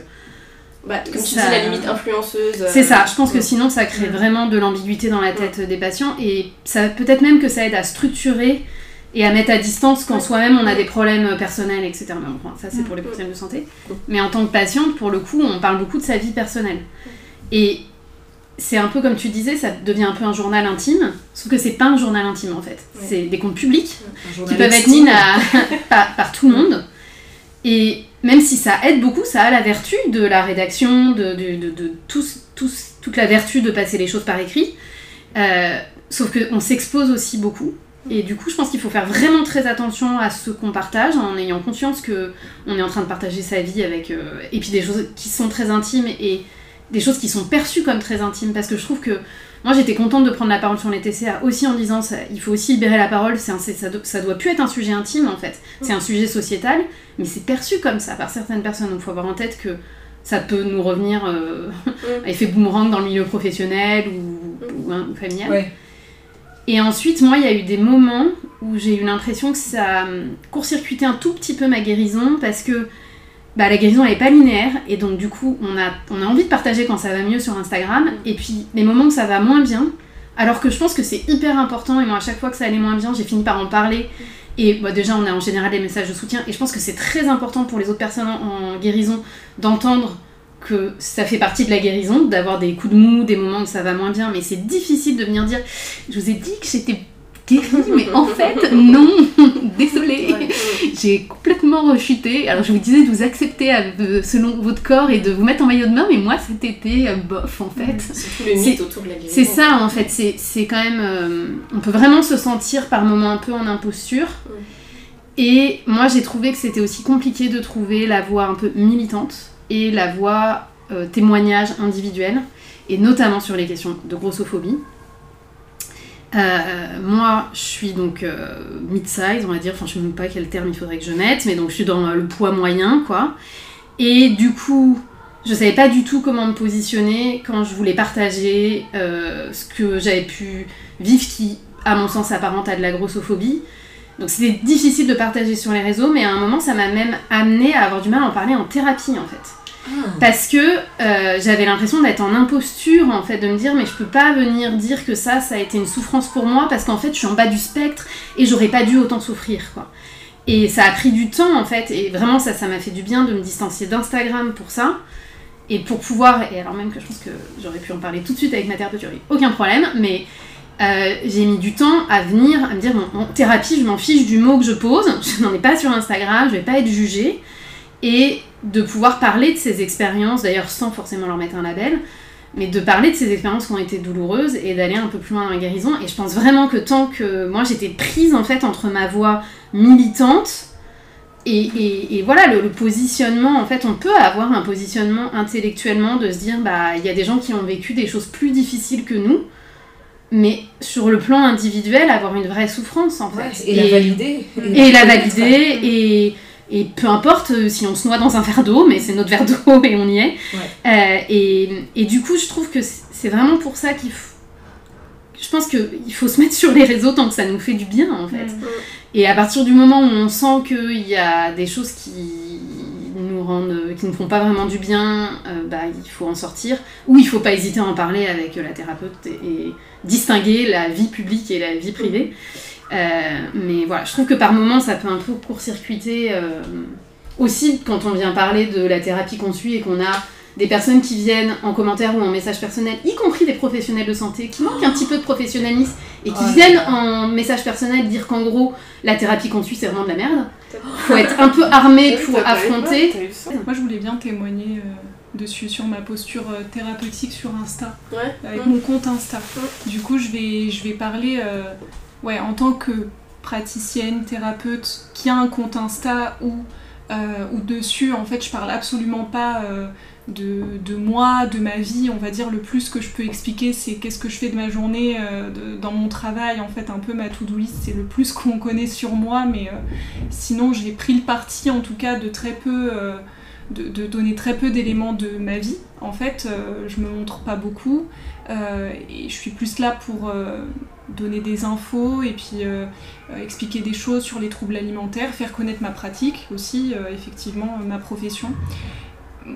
Speaker 3: Bah, comme tu dis, la limite influenceuse. euh,
Speaker 5: c'est ça, je pense que
Speaker 3: mm.
Speaker 5: sinon ça crée
Speaker 3: Mm.
Speaker 5: vraiment de l'ambiguïté dans la tête des patients et ça peut-être même que ça aide à structurer et à mettre à distance quand soi-même on a des problèmes personnels, etc. Mais bon, enfin, ça c'est
Speaker 4: Mm.
Speaker 5: pour les professionnels de santé.
Speaker 3: Mm.
Speaker 5: Mais en tant que patiente, pour le coup, on parle beaucoup de sa vie personnelle. Et c'est un peu comme tu disais, ça devient un peu un journal intime, sauf que c'est pas un journal intime en fait.
Speaker 3: Ouais.
Speaker 5: C'est des comptes publics qui peuvent être mis par, par tout le monde. Et même si ça aide beaucoup, ça a la vertu de la rédaction, de, de, de, de toute la vertu de passer les choses par écrit. Euh, sauf qu'on s'expose aussi beaucoup. Et du coup, je pense qu'il faut faire vraiment très attention à ce qu'on partage, en ayant conscience que on est en train de partager sa vie avec... euh, et puis des choses qui sont très intimes et des choses qui sont perçues comme très intimes. Parce que je trouve que moi, j'étais contente de prendre la parole sur les TCA aussi en disant ça, il faut aussi libérer la parole. C'est ça, do- ça doit plus être un sujet intime en fait. C'est un sujet sociétal, mais c'est perçu comme ça par certaines personnes. Donc, il faut avoir en tête que ça peut nous revenir euh, à effet boomerang dans le milieu professionnel ou, ou, hein, ou familial.
Speaker 1: Ouais.
Speaker 5: Et ensuite, moi, il y a eu des moments où j'ai eu l'impression que ça hum, court-circuitait un tout petit peu ma guérison parce que bah, la guérison, elle n'est pas linéaire. Et donc, du coup, on a, on a envie de partager quand ça va mieux sur Instagram. Et puis, les moments où ça va moins bien, alors que je pense que c'est hyper important. Et moi, à chaque fois que ça allait moins bien, j'ai fini par en parler. Et bah, déjà, on a en général des messages de soutien. Et je pense que c'est très important pour les autres personnes en, en guérison d'entendre que ça fait partie de la guérison, d'avoir des coups de mou, des moments où ça va moins bien, mais c'est difficile de venir dire je vous ai dit que j'étais guérie, mais en fait, non, désolée,
Speaker 3: Ouais.
Speaker 5: j'ai complètement rechuté. Alors je vous disais de vous accepter de- selon votre corps et de vous mettre en maillot de bain, mais moi cet été, euh, bof en fait.
Speaker 3: C'est tout le mythe autour de la guérison.
Speaker 5: C'est ça en fait, c'est quand même. euh, on peut vraiment se sentir par moments un peu en imposture. Et moi j'ai trouvé que c'était aussi compliqué de trouver la voix un peu militante et la voix euh, témoignage individuel, et notamment sur les questions de grossophobie. Euh, moi, je suis donc euh, mid-size, on va dire, enfin je ne sais même pas quel terme il faudrait que je mette, mais donc je suis dans euh, le poids moyen, quoi. Et du coup, je savais pas du tout comment me positionner quand je voulais partager ce que j'avais pu vivre qui, à mon sens, s'apparente à de la grossophobie. Donc c'était difficile de partager sur les réseaux, mais à un moment, ça m'a même amené à avoir du mal à en parler en thérapie, en fait. Parce que euh, j'avais l'impression d'être en imposture, en fait, de me dire, mais je peux pas venir dire que ça, ça a été une souffrance pour moi, parce qu'en fait, je suis en bas du spectre et j'aurais pas dû autant souffrir, quoi. Et ça a pris du temps, en fait, et vraiment, ça, m'a fait du bien de me distancier d'Instagram pour ça. Et pour pouvoir, et alors même que je pense que j'aurais pu en parler tout de suite avec ma thérapeute, aucun problème, mais euh, j'ai mis du temps à venir, à me dire, en thérapie, je m'en fiche du mot que je pose, je n'en ai pas sur Instagram, je vais pas être jugée, et de pouvoir parler de ces expériences, d'ailleurs sans forcément leur mettre un label, mais de parler de ces expériences qui ont été douloureuses et d'aller un peu plus loin dans la guérison. Et je pense vraiment que tant que moi j'étais prise en fait entre ma voix militante et, et- et voilà le, le positionnement, en fait on peut avoir un positionnement intellectuellement de se dire bah il y a des gens qui ont vécu des choses plus difficiles que nous, mais sur le plan individuel avoir une vraie souffrance en fait.
Speaker 1: Ouais, et, la valider.
Speaker 5: Et la valider, et, et peu importe euh, si on se noie dans un verre d'eau, mais c'est notre verre d'eau et on y est. Euh, et, et du coup, je trouve que c'est vraiment pour ça qu'il faut. Je pense qu'il faut se mettre sur les réseaux tant que ça nous fait du bien en fait.
Speaker 2: Mm.
Speaker 5: Et à partir du moment où on sent qu'il y a des choses qui nous rendent, qui ne font pas vraiment du bien, euh, bah, il faut en sortir. Ou il faut pas hésiter à en parler avec la thérapeute et, et distinguer la vie publique et la vie privée. Euh, mais voilà, je trouve que par moments ça peut un peu court-circuiter. euh, aussi quand on vient parler de la thérapie qu'on suit et qu'on a des personnes qui viennent en commentaire ou en message personnel, y compris des professionnels de santé qui manquent un petit peu de professionnalisme et qui
Speaker 1: Oh
Speaker 5: viennent en message personnel dire qu'en gros la thérapie qu'on suit c'est vraiment de la merde. Faut être un peu armé pour
Speaker 3: pas
Speaker 5: affronter.
Speaker 4: Moi, je voulais bien témoigner euh, dessus, sur ma posture euh, thérapeutique sur Insta,
Speaker 3: Ouais.
Speaker 4: avec
Speaker 3: Mm.
Speaker 4: mon compte Insta. Du coup, je vais, je vais parler euh, ouais, en tant que praticienne, thérapeute, qui a un compte Insta où, euh, dessus, en fait, je parle absolument pas euh, de, de moi, de ma vie. On va dire le plus que je peux expliquer, c'est qu'est-ce que je fais de ma journée, euh, dans mon travail. En fait, un peu ma to-do list, c'est le plus qu'on connaît sur moi, mais sinon, j'ai pris le parti, en tout cas, de très peu. de, donner très peu d'éléments de ma vie. En fait, je me montre pas beaucoup et je suis plus là pour euh, donner des infos et puis euh, euh, expliquer des choses sur les troubles alimentaires, faire connaître ma pratique aussi, euh, effectivement, euh, ma profession.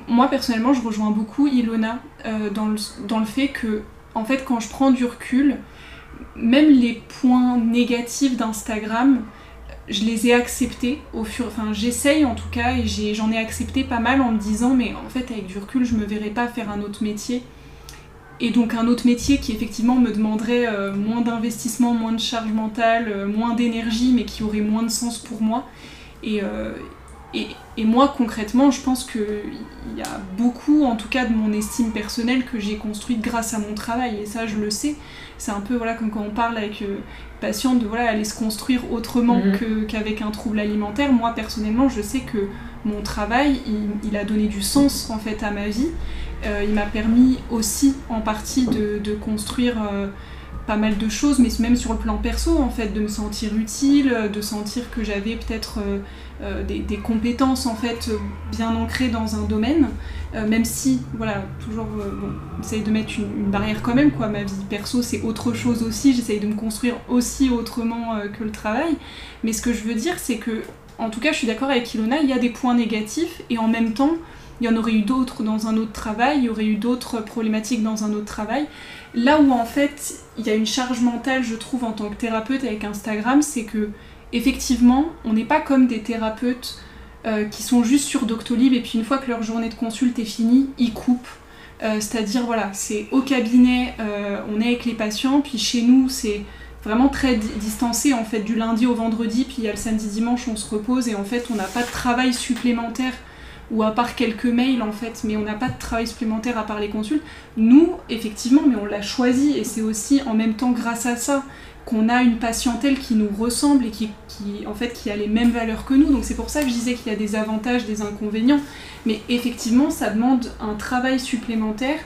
Speaker 4: Moi, personnellement, je rejoins beaucoup Ilona euh, dans, le, fait que, en fait, quand je prends du recul, même les points négatifs d'Instagram, je les ai acceptés au fur enfin j'essaye en tout cas et j'en ai accepté pas mal en me disant mais en fait avec du recul je me verrais pas faire un autre métier et donc un autre métier qui effectivement me demanderait euh, moins d'investissement, moins de charge mentale, euh, moins d'énergie, mais qui aurait moins de sens pour moi. Et, euh, et, et moi concrètement, je pense qu'il y a beaucoup, en tout cas de mon estime personnelle, que j'ai construite grâce à mon travail, et ça je le sais. C'est un peu voilà, comme quand on parle avec euh, patiente de voilà, aller se construire autrement que- qu'avec un trouble alimentaire. Moi personnellement, je sais que mon travail, il, il a donné du sens en fait à ma vie. Euh, il m'a permis aussi en partie de, construire euh, pas mal de choses, mais même sur le plan perso en fait, de me sentir utile, de sentir que j'avais peut-être euh, euh, des, compétences en fait euh, bien ancrées dans un domaine, Euh, même si voilà toujours euh, bon, j'essaye de mettre une, barrière quand même quoi. Ma vie perso c'est autre chose aussi, j'essaye de me construire aussi autrement euh, que le travail, mais ce que je veux dire c'est que en tout cas je suis d'accord avec Ilona, il y a des points négatifs et en même temps il y en aurait eu d'autres dans un autre travail, il y aurait eu d'autres problématiques dans un autre travail. Là où en fait il y a une charge mentale, je trouve, en tant que thérapeute avec Instagram, c'est que effectivement, on n'est pas comme des thérapeutes euh, qui sont juste sur Doctolib et puis une fois que leur journée de consulte est finie, ils coupent. Euh, C'est-à-dire, voilà, c'est au cabinet, euh, on est avec les patients, puis chez nous, c'est vraiment très di- distancé en fait du lundi au vendredi, puis il y a le samedi dimanche, on se repose et en fait, on n'a pas de travail supplémentaire ou à part quelques mails en fait, mais on n'a pas de travail supplémentaire à part les consultes. Nous, effectivement, mais on l'a choisi et c'est aussi en même temps grâce à ça qu'on a une patientèle qui nous ressemble et qui, qui, en fait, qui a les mêmes valeurs que nous. Donc c'est pour ça que je disais qu'il y a des avantages, des inconvénients. Mais effectivement, ça demande un travail supplémentaire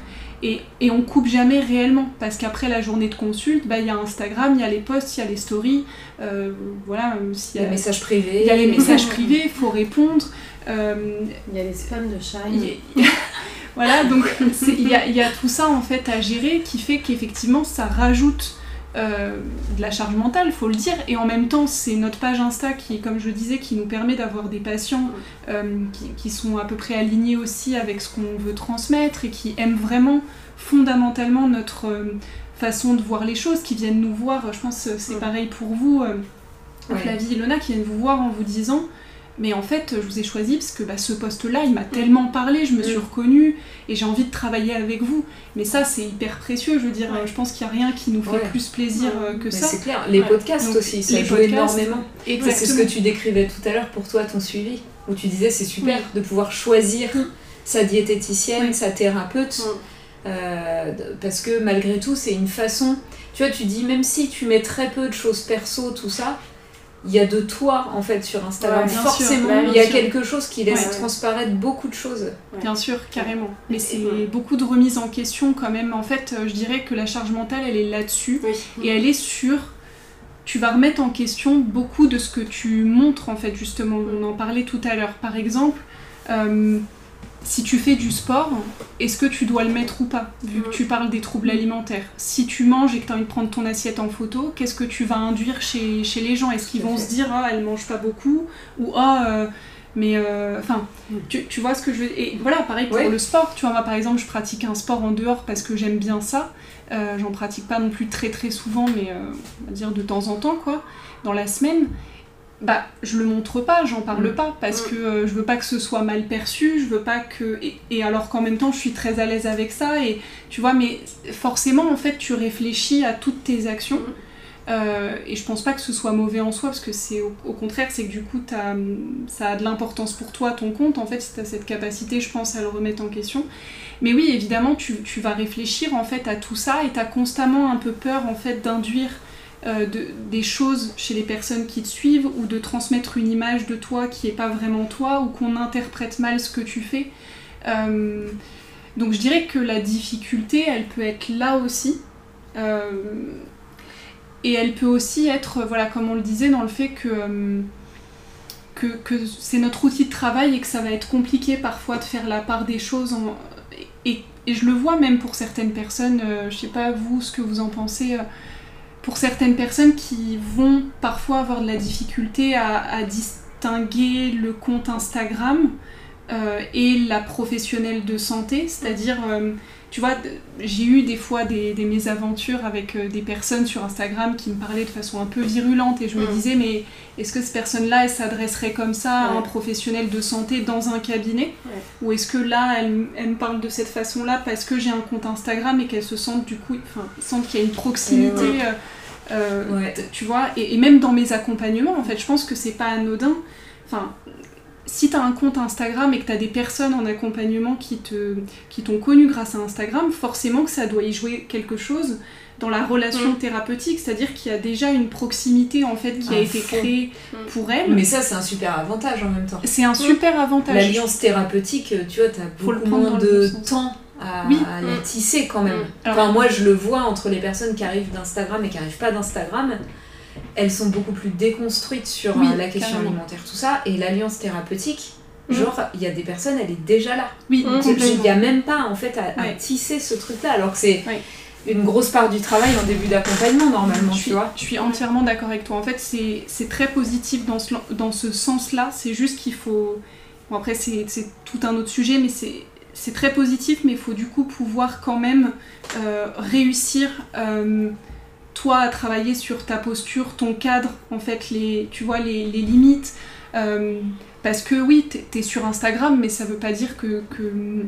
Speaker 4: et, et on coupe jamais réellement. Parce qu'après la journée de consulte, bah, il y a Instagram, il y a les posts, il y a les stories. euh, voilà, s'il
Speaker 1: y a les messages privés.
Speaker 4: il y a les messages privés, il faut répondre. Euh,
Speaker 3: Il y a les spams de chat.
Speaker 4: il y a- voilà, donc il y a, il y a tout ça en fait à gérer qui fait qu'effectivement ça rajoute euh, de la charge mentale, faut le dire, et en même temps c'est notre page Insta qui, comme je disais, qui nous permet d'avoir des patients euh, qui, qui sont à peu près alignés aussi avec ce qu'on veut transmettre et qui aiment vraiment fondamentalement notre façon de voir les choses, qui viennent nous voir, je pense que c'est
Speaker 3: Ouais.
Speaker 4: pareil pour vous,
Speaker 1: Ouais.
Speaker 4: Flavie et Lona, qui viennent vous voir en vous disant mais en fait, je vous ai choisi parce que bah, ce poste-là, il m'a tellement parlé, je me suis reconnue et j'ai envie de travailler avec vous. Mais ça, c'est hyper précieux. Je veux dire,
Speaker 3: Ouais.
Speaker 4: euh, je pense qu'il n'y a rien qui nous fait
Speaker 1: Ouais.
Speaker 4: plus plaisir
Speaker 3: Ouais.
Speaker 4: euh, que
Speaker 1: Mais
Speaker 4: ça.
Speaker 1: c'est clair, les podcasts
Speaker 4: Donc,
Speaker 1: aussi, ça
Speaker 4: les
Speaker 1: joue
Speaker 4: podcasts,
Speaker 1: énormément.
Speaker 4: Exactement.
Speaker 1: C'est ce que tu décrivais tout à l'heure pour toi, ton suivi, où tu disais c'est super
Speaker 4: Oui.
Speaker 1: de pouvoir choisir sa diététicienne,
Speaker 4: Oui.
Speaker 1: sa thérapeute, euh, parce que malgré tout, c'est une façon. Tu vois, tu dis même si tu mets très peu de choses perso, tout ça, il y a de toi en fait sur Instagram.
Speaker 3: Ouais, bien
Speaker 4: sûr.
Speaker 1: Forcément,
Speaker 3: Bah,
Speaker 1: il y a
Speaker 3: sûr.
Speaker 1: quelque chose qui laisse
Speaker 3: Ouais.
Speaker 1: transparaître beaucoup de choses.
Speaker 4: Bien sûr, carrément. Mais c'est
Speaker 3: Ouais.
Speaker 4: beaucoup de remise en question quand même. En fait, euh, je dirais que la charge mentale, elle est là-dessus.
Speaker 3: Oui.
Speaker 4: Et elle est sur... Tu vas remettre en question beaucoup de ce que tu montres, en fait, justement. On en parlait tout à l'heure. Par exemple, euh, si tu fais du sport, est-ce que tu dois le mettre ou pas, vu que
Speaker 3: Mm.
Speaker 4: tu parles des troubles alimentaires? Si tu manges et que tu as envie de prendre ton assiette en photo, qu'est-ce que tu vas induire chez, chez les gens? Est-ce qu'ils vont
Speaker 1: fait.
Speaker 4: se dire « Ah, elle mange pas beaucoup » ou « Ah, euh, mais... euh, Enfin,
Speaker 3: Mm.
Speaker 4: tu, tu vois ce que je veux... Et voilà, pareil pour
Speaker 1: Ouais.
Speaker 4: le sport. Tu vois, moi, par exemple, je pratique un sport en dehors parce que j'aime bien ça. Euh, J'en pratique pas non plus très très souvent, mais on va dire de temps en temps, quoi, dans la semaine. Bah, je le montre pas, j'en parle
Speaker 1: Mm.
Speaker 4: pas, parce
Speaker 3: Mm.
Speaker 4: que euh, je veux pas que ce soit mal perçu, je veux pas que... Et, et alors qu'en même temps, je suis très à l'aise avec ça, et tu vois, mais forcément, en fait, tu réfléchis à toutes tes actions,
Speaker 3: Mm.
Speaker 4: euh, et je pense pas que ce soit mauvais en soi, parce que c'est au, au contraire, c'est que du coup, ça a de l'importance pour toi, ton compte, en fait, si t'as cette capacité, je pense, à le remettre en question. Mais oui, évidemment, tu, tu vas réfléchir, en fait, à tout ça, et t'as constamment un peu peur, en fait, d'induire euh, de- des choses chez les personnes qui te suivent ou de transmettre une image de toi qui est pas vraiment toi ou qu'on interprète mal ce que tu fais. Euh, donc je dirais que la difficulté, elle peut être là aussi. Euh, et elle peut aussi être, voilà, comme on le disait, dans le fait que, c'est notre outil de travail et que ça va être compliqué parfois de faire la part des choses. et, et je le vois même pour certaines personnes, je sais pas vous ce que vous en pensez, pour certaines personnes qui vont parfois avoir de la difficulté à, distinguer le compte Instagram et la professionnelle de santé, c'est-à-dire euh, tu vois, j'ai eu des fois des, des mésaventures avec euh, des personnes sur Instagram qui me parlaient de façon un peu virulente et je me
Speaker 3: Mm.
Speaker 4: disais, mais est-ce que cette personne-là, elle s'adresserait comme ça à un professionnel de santé dans un cabinet
Speaker 3: Ouais.
Speaker 4: Ou est-ce que là, elle, me parle de cette façon-là parce que j'ai un compte Instagram et qu'elle se sente du coup, enfin, sente qu'il y a une proximité, euh, euh, tu vois, et, et même dans mes accompagnements, en fait, je pense que c'est pas anodin. Enfin, si tu as un compte Instagram et que tu as des personnes en accompagnement qui te qui t'ont connu grâce à Instagram, forcément que ça doit y jouer quelque chose dans la relation
Speaker 3: Mm.
Speaker 4: thérapeutique, c'est-à-dire qu'il y a déjà une proximité en fait qui a été
Speaker 1: fond.
Speaker 4: créée
Speaker 3: Mm.
Speaker 4: pour elle.
Speaker 1: Mais ça, c'est un super avantage en même temps.
Speaker 4: C'est un super avantage.
Speaker 1: L'alliance thérapeutique, tu vois,
Speaker 4: le
Speaker 1: beaucoup moins de temps à,
Speaker 4: Oui.
Speaker 1: à la
Speaker 3: Mm.
Speaker 1: tisser quand même.
Speaker 4: Alors-
Speaker 1: Enfin, moi, je le vois entre les personnes qui arrivent d'Instagram et qui arrivent pas d'Instagram. Elles sont beaucoup plus déconstruites sur
Speaker 4: Oui,
Speaker 1: euh, la question
Speaker 4: carrément.
Speaker 1: alimentaire, tout ça. Et l'alliance thérapeutique,
Speaker 3: Mm.
Speaker 1: genre, il y a des personnes, elle est déjà là.
Speaker 4: Oui,
Speaker 3: Mm.
Speaker 1: Il n'y a même pas, en fait, à, tisser ce truc-là. Alors que c'est une grosse part du travail en début d'accompagnement, normalement,
Speaker 4: Je
Speaker 1: tu
Speaker 4: suis,
Speaker 1: vois.
Speaker 4: je suis entièrement d'accord avec toi. En fait, c'est c'est très positif dans ce, dans ce sens-là. C'est juste qu'il faut. Bon, après, c'est c'est tout un autre sujet, mais c'est c'est très positif, mais il faut du coup pouvoir quand même euh, réussir, euh, toi, à travailler sur ta posture, ton cadre, en fait, les, tu vois, les, les limites. Euh, parce que oui, t'es es sur Instagram, mais ça veut pas dire que, que-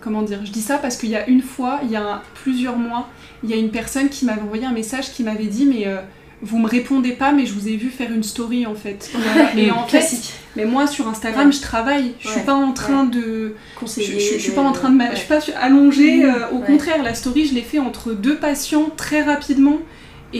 Speaker 4: Comment dire Je dis ça parce qu'il y a une fois, il y a plusieurs mois, il y a une personne qui m'avait envoyé un message qui m'avait dit mais euh, vous me répondez pas mais je vous ai vu faire une story en fait. et en fait,
Speaker 3: Classique.
Speaker 4: mais moi sur Instagram
Speaker 3: Ouais.
Speaker 4: je travaille, je suis
Speaker 3: Ouais.
Speaker 4: pas en train de je, je- je suis pas en train de je suis pas allongée euh, au contraire la story je l'ai fait entre deux patients très rapidement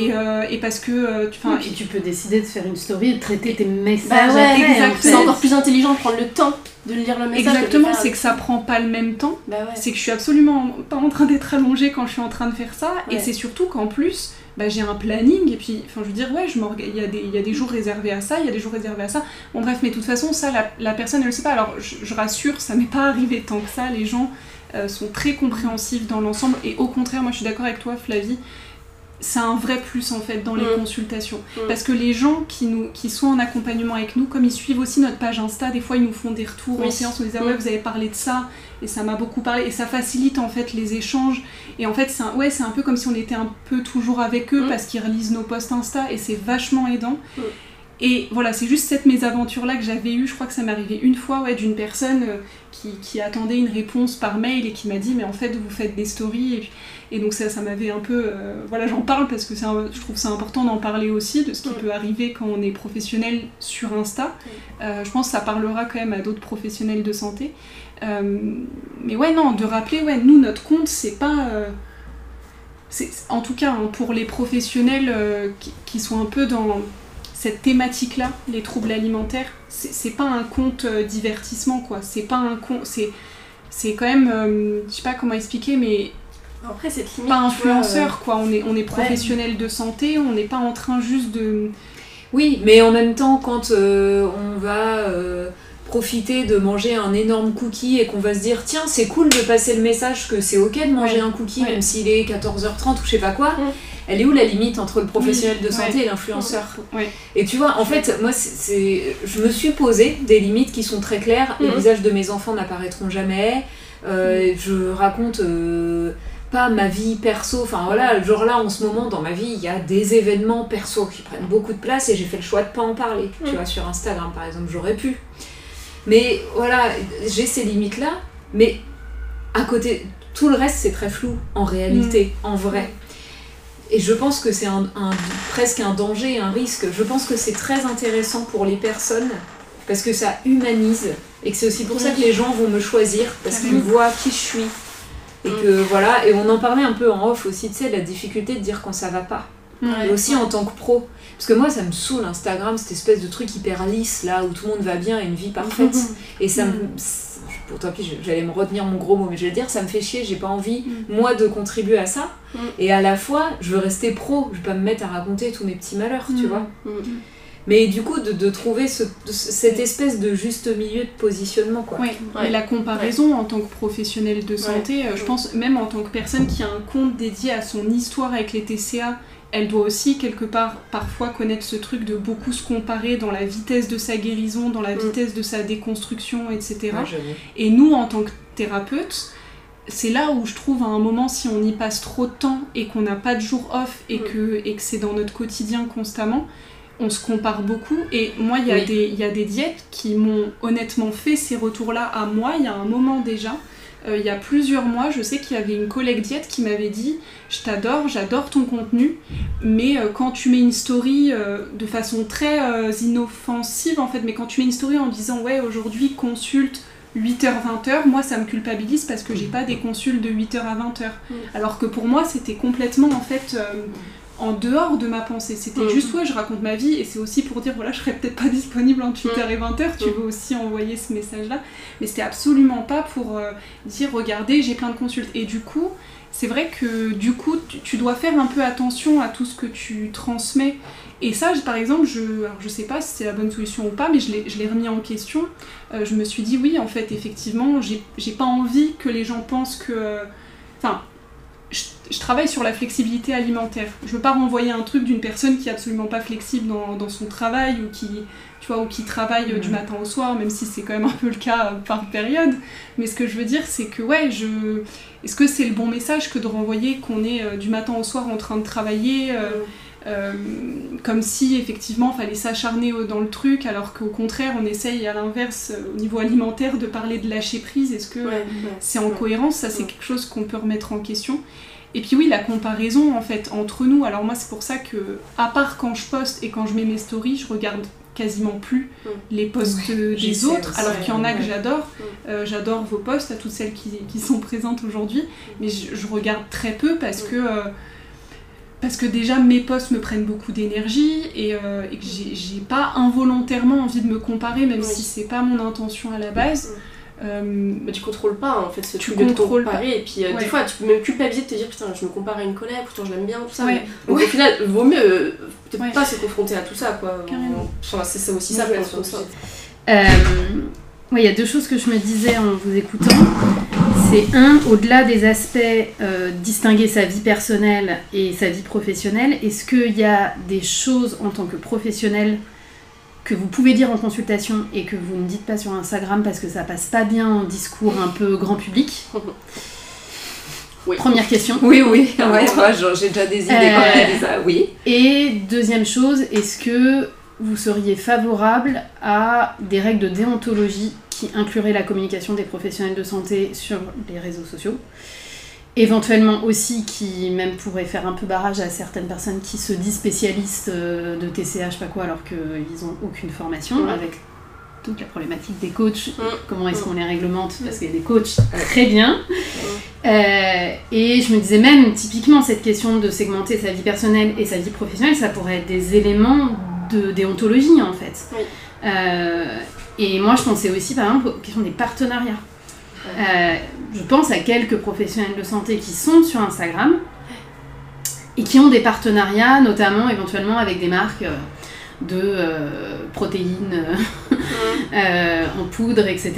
Speaker 4: et, euh, et parce que euh, tu-
Speaker 5: Et puis tu peux décider de faire une story et de traiter tes
Speaker 3: Bah
Speaker 5: messages
Speaker 3: ouais. C'est encore plus intelligent de prendre le temps de lire le message.
Speaker 4: exactement c'est que ça prend pas le même temps.
Speaker 3: Bah ouais.
Speaker 4: c'est que je suis absolument pas en train d'être allongée quand je suis en train de faire ça. Et c'est surtout qu'en plus bah, j'ai un planning et puis enfin je veux dire ouais je il y a des il y a des jours réservés à ça il y a des jours réservés à ça. Bon bref mais de toute façon ça la, la personne elle le sait pas. Alors je, je rassure ça m'est pas arrivé tant que ça. Les gens euh, sont très compréhensifs dans l'ensemble. Et au contraire moi je suis d'accord avec toi Flavie c'est un vrai plus en fait dans les
Speaker 3: Mm.
Speaker 4: consultations
Speaker 3: Mm.
Speaker 4: parce que les gens qui nous qui sont en accompagnement avec nous comme ils suivent aussi notre page Insta des fois ils nous font des retours en
Speaker 3: Oui.
Speaker 4: séance on disait
Speaker 3: Mm.
Speaker 4: ouais vous avez parlé de ça et ça m'a beaucoup parlé et ça facilite en fait les échanges et en fait c'est un, ouais c'est un peu comme si on était un peu toujours avec eux parce qu'ils relisent nos posts Insta et c'est vachement aidant. Et voilà c'est juste cette mésaventure là que j'avais eue. Je crois que ça m'est arrivé une fois ouais d'une personne euh, qui, qui attendait une réponse par mail et qui m'a dit mais en fait vous faites des stories. Et, puis- et donc ça ça m'avait un peu euh, voilà j'en parle parce que un- je trouve c'est important d'en parler aussi de ce qui peut arriver quand on est professionnel sur Insta. Euh, je pense que ça parlera quand même à d'autres professionnels de santé. Euh, mais ouais, non, de rappeler, ouais, nous, notre compte, c'est pas. en tout cas, hein, pour les professionnels euh, qui, qui sont un peu dans cette thématique-là, les troubles alimentaires, c'est c'est pas un compte euh, divertissement, quoi. C'est pas un compte. C'est c'est quand même. euh, je sais pas comment expliquer, mais
Speaker 3: Après, limite.
Speaker 4: pas
Speaker 3: vois,
Speaker 4: influenceur, quoi. On est, on est professionnel de santé, on n'est pas en train juste de.
Speaker 1: Oui, mais en même temps, quand euh, on va euh, profiter de manger un énorme cookie et qu'on va se dire tiens, c'est cool de passer le message que c'est ok de manger
Speaker 4: Ouais.
Speaker 1: un cookie
Speaker 4: Ouais.
Speaker 1: même s'il est 14h30 ou je sais pas quoi. Elle est où la limite entre le professionnel de santé
Speaker 4: ouais.
Speaker 1: et l'influenceur
Speaker 4: Ouais.
Speaker 1: Et tu vois, en fait, moi, c'est- je me suis posé des limites qui sont très claires. Les
Speaker 3: Mhm.
Speaker 1: visages de mes enfants n'apparaîtront jamais. Euh, Je raconte euh, pas ma vie perso. Enfin voilà, genre là, en ce moment, dans ma vie, il y a des événements perso qui prennent beaucoup de place et j'ai fait le choix de pas en parler. Tu
Speaker 3: Mhm.
Speaker 1: vois, sur Instagram, par exemple, j'aurais pu. Mais voilà, j'ai ces limites-là. Mais à côté, tout le reste, c'est très flou, en réalité, en vrai. Et je pense que c'est un, un- presque un danger, un risque. Je pense que c'est très intéressant pour les personnes parce que ça humanise et que c'est aussi pour ça que les gens vont me choisir parce qu'ils voient qui je suis. Et que voilà, et on en parlait un peu en off aussi, tu sais, la difficulté de dire quand ça va pas.
Speaker 3: Ouais.
Speaker 1: Et aussi en tant que pro. Parce que moi, ça me saoule Instagram, cette espèce de truc hyper lisse là où tout le monde va bien et une vie parfaite. Et ça me. C'est- Pour tant pis, j'allais me retenir mon gros mot, mais je vais le dire, ça me fait chier, j'ai pas envie, moi, de contribuer à ça.
Speaker 3: Mm.
Speaker 1: Et à la fois, je veux rester pro, je vais pas me mettre à raconter tous mes petits malheurs, tu
Speaker 4: Mm.
Speaker 1: vois.
Speaker 3: Mm.
Speaker 1: Mais du coup, de, de trouver ce, de- cette espèce de juste milieu de positionnement, quoi.
Speaker 4: Ouais. et la comparaison en tant que professionnel de santé, euh, je
Speaker 3: Ouais.
Speaker 4: pense même en tant que personne qui a un compte dédié à son histoire avec les TCA, elle doit aussi quelque part parfois connaître ce truc de beaucoup se comparer dans la vitesse de sa guérison, dans la
Speaker 3: Mm.
Speaker 4: vitesse de sa déconstruction, etc.
Speaker 1: Ouais.
Speaker 4: Et nous, en tant que thérapeutes, c'est là où je trouve à un moment, si on y passe trop de temps et qu'on n'a pas de jour off et
Speaker 3: Mm.
Speaker 4: que, et que c'est dans notre quotidien constamment, on se compare beaucoup. Et moi,
Speaker 3: Oui.
Speaker 4: il y a des diètes qui m'ont honnêtement fait ces retours-là à moi, il y a un moment déjà. Euh, il y a plusieurs mois, je sais qu'il y avait une collègue diète qui m'avait dit Je t'adore, j'adore ton contenu, mais euh, quand tu mets une story euh, de façon très inoffensive, en fait, mais quand tu mets une story en disant Ouais, aujourd'hui, consulte 8h-20h, moi ça me culpabilise parce que j'ai pas des consultes de 8h à 20h.
Speaker 3: Mm.
Speaker 4: Alors que pour moi, c'était complètement en fait. euh, en dehors de ma pensée, c'était
Speaker 3: Mm.
Speaker 4: juste ouais, je raconte ma vie et c'est aussi pour dire voilà, je serais peut-être pas disponible entre 8h et 20h, tu
Speaker 3: Mm.
Speaker 4: veux aussi envoyer ce message-là. Mais c'était absolument pas pour euh, dire regardez, j'ai plein de consultes. Et du coup, c'est vrai que du coup, tu, tu dois faire un peu attention à tout ce que tu transmets. Et ça, je- par exemple, je, alors je sais pas si c'est la bonne solution ou pas, mais je l'ai remis en question. Euh, je me suis dit oui, en fait, effectivement, j'ai pas envie que les gens pensent que. euh, Enfin, je travaille sur la flexibilité alimentaire. Je veux pas renvoyer un truc d'une personne qui est absolument pas flexible dans, dans son travail ou qui, tu vois, ou qui travaille euh, du matin au soir, même si c'est quand même un peu le cas euh, par période. Mais ce que je veux dire, c'est que ouais, je. Est-ce que c'est le bon message que de renvoyer qu'on est euh, du matin au soir en train de travailler euh, euh, comme si effectivement fallait s'acharner dans le truc, alors qu'au contraire on essaye à l'inverse au niveau alimentaire de parler de lâcher prise? Est-ce que
Speaker 3: Ouais, ouais.
Speaker 4: c'est en
Speaker 3: Ouais.
Speaker 4: cohérence? Ça c'est quelque chose qu'on peut remettre en question. Et puis oui, la comparaison en fait entre nous. Alors moi c'est pour ça que à part quand je poste et quand je mets mes stories, je regarde quasiment plus
Speaker 3: Mm.
Speaker 4: les posts
Speaker 1: Ouais,
Speaker 4: des autres,
Speaker 1: aussi,
Speaker 4: alors qu'il y en a que j'adore.
Speaker 3: Mm.
Speaker 4: Euh, j'adore vos posts, à toutes celles qui, qui sont présentes aujourd'hui, mais je, je regarde très peu parce
Speaker 3: Mm.
Speaker 4: que euh, parce que déjà mes posts me prennent beaucoup d'énergie et, euh, et que j'ai pas involontairement envie de me comparer, même
Speaker 3: Oui.
Speaker 4: si c'est pas mon intention à la base. Euh,
Speaker 3: Mais tu contrôles pas en fait ce
Speaker 4: Tu
Speaker 3: truc de te
Speaker 4: contrôles
Speaker 3: comparer et puis euh,
Speaker 4: Ouais.
Speaker 3: des fois tu peux même culpabiliser de te dire putain je me compare à une collègue pourtant je l'aime bien tout ça
Speaker 4: Ouais.
Speaker 3: mais- donc au final vaut mieux euh, peut-être
Speaker 4: Ouais.
Speaker 3: pas se confronter à tout ça quoi
Speaker 4: Carrément.
Speaker 3: enfin c'est ça aussi ça
Speaker 1: Ouais,
Speaker 3: je pense comme ça.
Speaker 5: Euh, ouais, il y a deux choses que je me disais en vous écoutant. C'est un, au-delà des aspects euh, distinguer sa vie personnelle et sa vie professionnelle, est-ce qu'il y a des choses en tant que professionnel que vous pouvez dire en consultation et que vous ne dites pas sur Instagram parce que ça passe pas bien en discours un peu grand public
Speaker 3: Oui.
Speaker 5: Première question.
Speaker 1: Oui, oui, ouais, j'ai déjà des idées quand
Speaker 5: Euh,
Speaker 1: elle dit ça, oui.
Speaker 5: Et deuxième chose, est-ce que vous seriez favorable à des règles de déontologie qui incluraient la communication des professionnels de santé sur les réseaux sociaux? Éventuellement aussi qui même pourraient faire un peu barrage à certaines personnes qui se disent spécialistes euh, de TCA, je sais pas quoi, alors qu'ils n'ont aucune formation, avec toute la problématique des coachs,
Speaker 3: Mhm.
Speaker 5: comment est-ce
Speaker 3: Mhm.
Speaker 5: qu'on les réglemente, parce qu'il y a des coachs très bien. Euh, et je me disais même, typiquement, cette question de segmenter sa vie personnelle et sa vie professionnelle, ça pourrait être des éléments de déontologie en fait. Euh, et moi, je pensais aussi, par exemple, aux questions des partenariats. Euh, je pense à quelques professionnels de santé qui sont sur Instagram et qui ont des partenariats, notamment éventuellement avec des marques euh, de euh, protéines euh, en poudre, etc.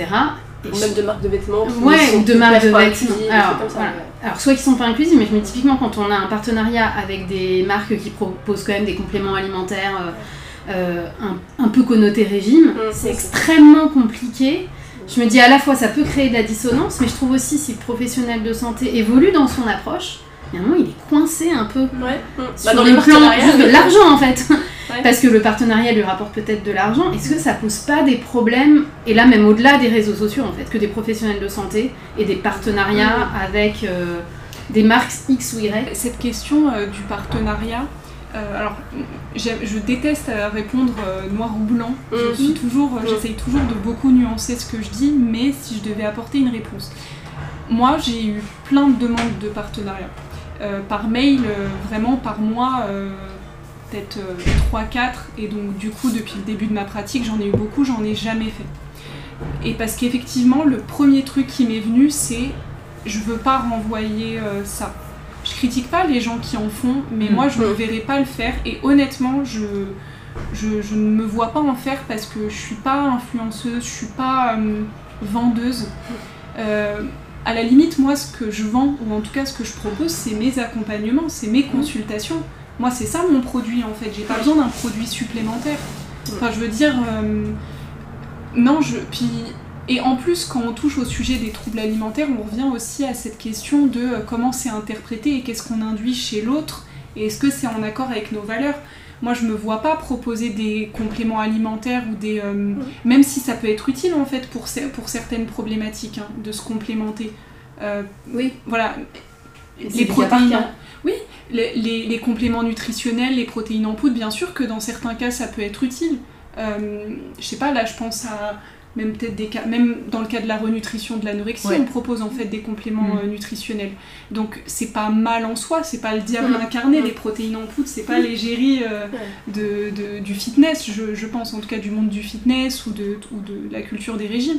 Speaker 5: Et
Speaker 3: même de marques de vêtements
Speaker 5: Ouais, ou de marques de vêtements. Alors,
Speaker 3: comme ça,
Speaker 5: voilà.
Speaker 3: ouais.
Speaker 5: Alors, soit qui sont pas inclusifs, mais je me dis typiquement quand on a un partenariat avec des marques qui proposent quand même des compléments alimentaires euh, un, un peu connotés régime,
Speaker 3: Mm,
Speaker 5: c'est extrêmement compliqué. Je me dis à la fois ça peut créer de la dissonance, mais je trouve aussi si le professionnel de santé évolue dans son approche, il est coincé un peu
Speaker 3: Ouais. mm.
Speaker 5: sur
Speaker 3: Bah, dans
Speaker 5: le
Speaker 3: les
Speaker 5: plan de l'argent en fait.
Speaker 3: Ouais.
Speaker 5: Parce que le partenariat lui rapporte peut-être de l'argent. Est-ce que ça pose pas des problèmes, et là même au-delà des réseaux sociaux en fait, que des professionnels de santé et des partenariats
Speaker 3: Mm.
Speaker 5: avec euh, des marques X ou Y?
Speaker 4: Cette question euh, du partenariat, euh, alors je déteste répondre euh, noir ou blanc. Je
Speaker 3: Mhm.
Speaker 4: suis toujours, euh,
Speaker 3: Mhm.
Speaker 4: j'essaye toujours de beaucoup nuancer ce que je dis, mais si je devais apporter une réponse, moi j'ai eu plein de demandes de partenariat Euh, par mail, vraiment par mois. peut-être 3-4 et donc du coup depuis le début de ma pratique j'en ai eu beaucoup, j'en ai jamais fait. Et parce qu'effectivement le premier truc qui m'est venu c'est je veux pas renvoyer ça. Je critique pas les gens qui en font, mais
Speaker 1: Mm.
Speaker 4: moi je ne
Speaker 3: Mm.
Speaker 4: verrai pas le faire et honnêtement je, je, je ne me vois pas en faire parce que je suis pas influenceuse, je suis pas euh, vendeuse. Euh, à la limite, moi, ce que je vends, ou en tout cas ce que je propose, c'est mes accompagnements, c'est mes consultations. Moi, c'est ça mon produit en fait. J'ai pas besoin d'un produit supplémentaire. Enfin, je veux dire, euh, non, je. Puis Et en plus, quand on touche au sujet des troubles alimentaires, on revient aussi à cette question de euh, comment c'est interprété et qu'est-ce qu'on induit chez l'autre et est-ce que c'est en accord avec nos valeurs. Moi, je me vois pas proposer des compléments alimentaires ou des. euh, Même si ça peut être utile en fait pour, pour certaines problématiques, hein, de se complémenter. Euh,
Speaker 1: Oui.
Speaker 4: voilà. Les protéines.
Speaker 3: cas.
Speaker 4: Oui, les, les- les compléments nutritionnels, les protéines en poudre, bien sûr que dans certains cas ça peut être utile. Euh, je sais pas, là je pense à même peut-être des cas, même dans le cas de la renutrition de l'anorexie,
Speaker 1: Ouais.
Speaker 4: on propose en fait des compléments
Speaker 1: Mm.
Speaker 4: euh, nutritionnels. Donc c'est pas mal en soi, c'est pas le diable
Speaker 3: Mm.
Speaker 4: incarné,
Speaker 3: Mm.
Speaker 4: les protéines en poudre, c'est pas l'égérie euh, de, de- du fitness, je, je pense en tout cas du monde du fitness ou de, ou de la culture des régimes.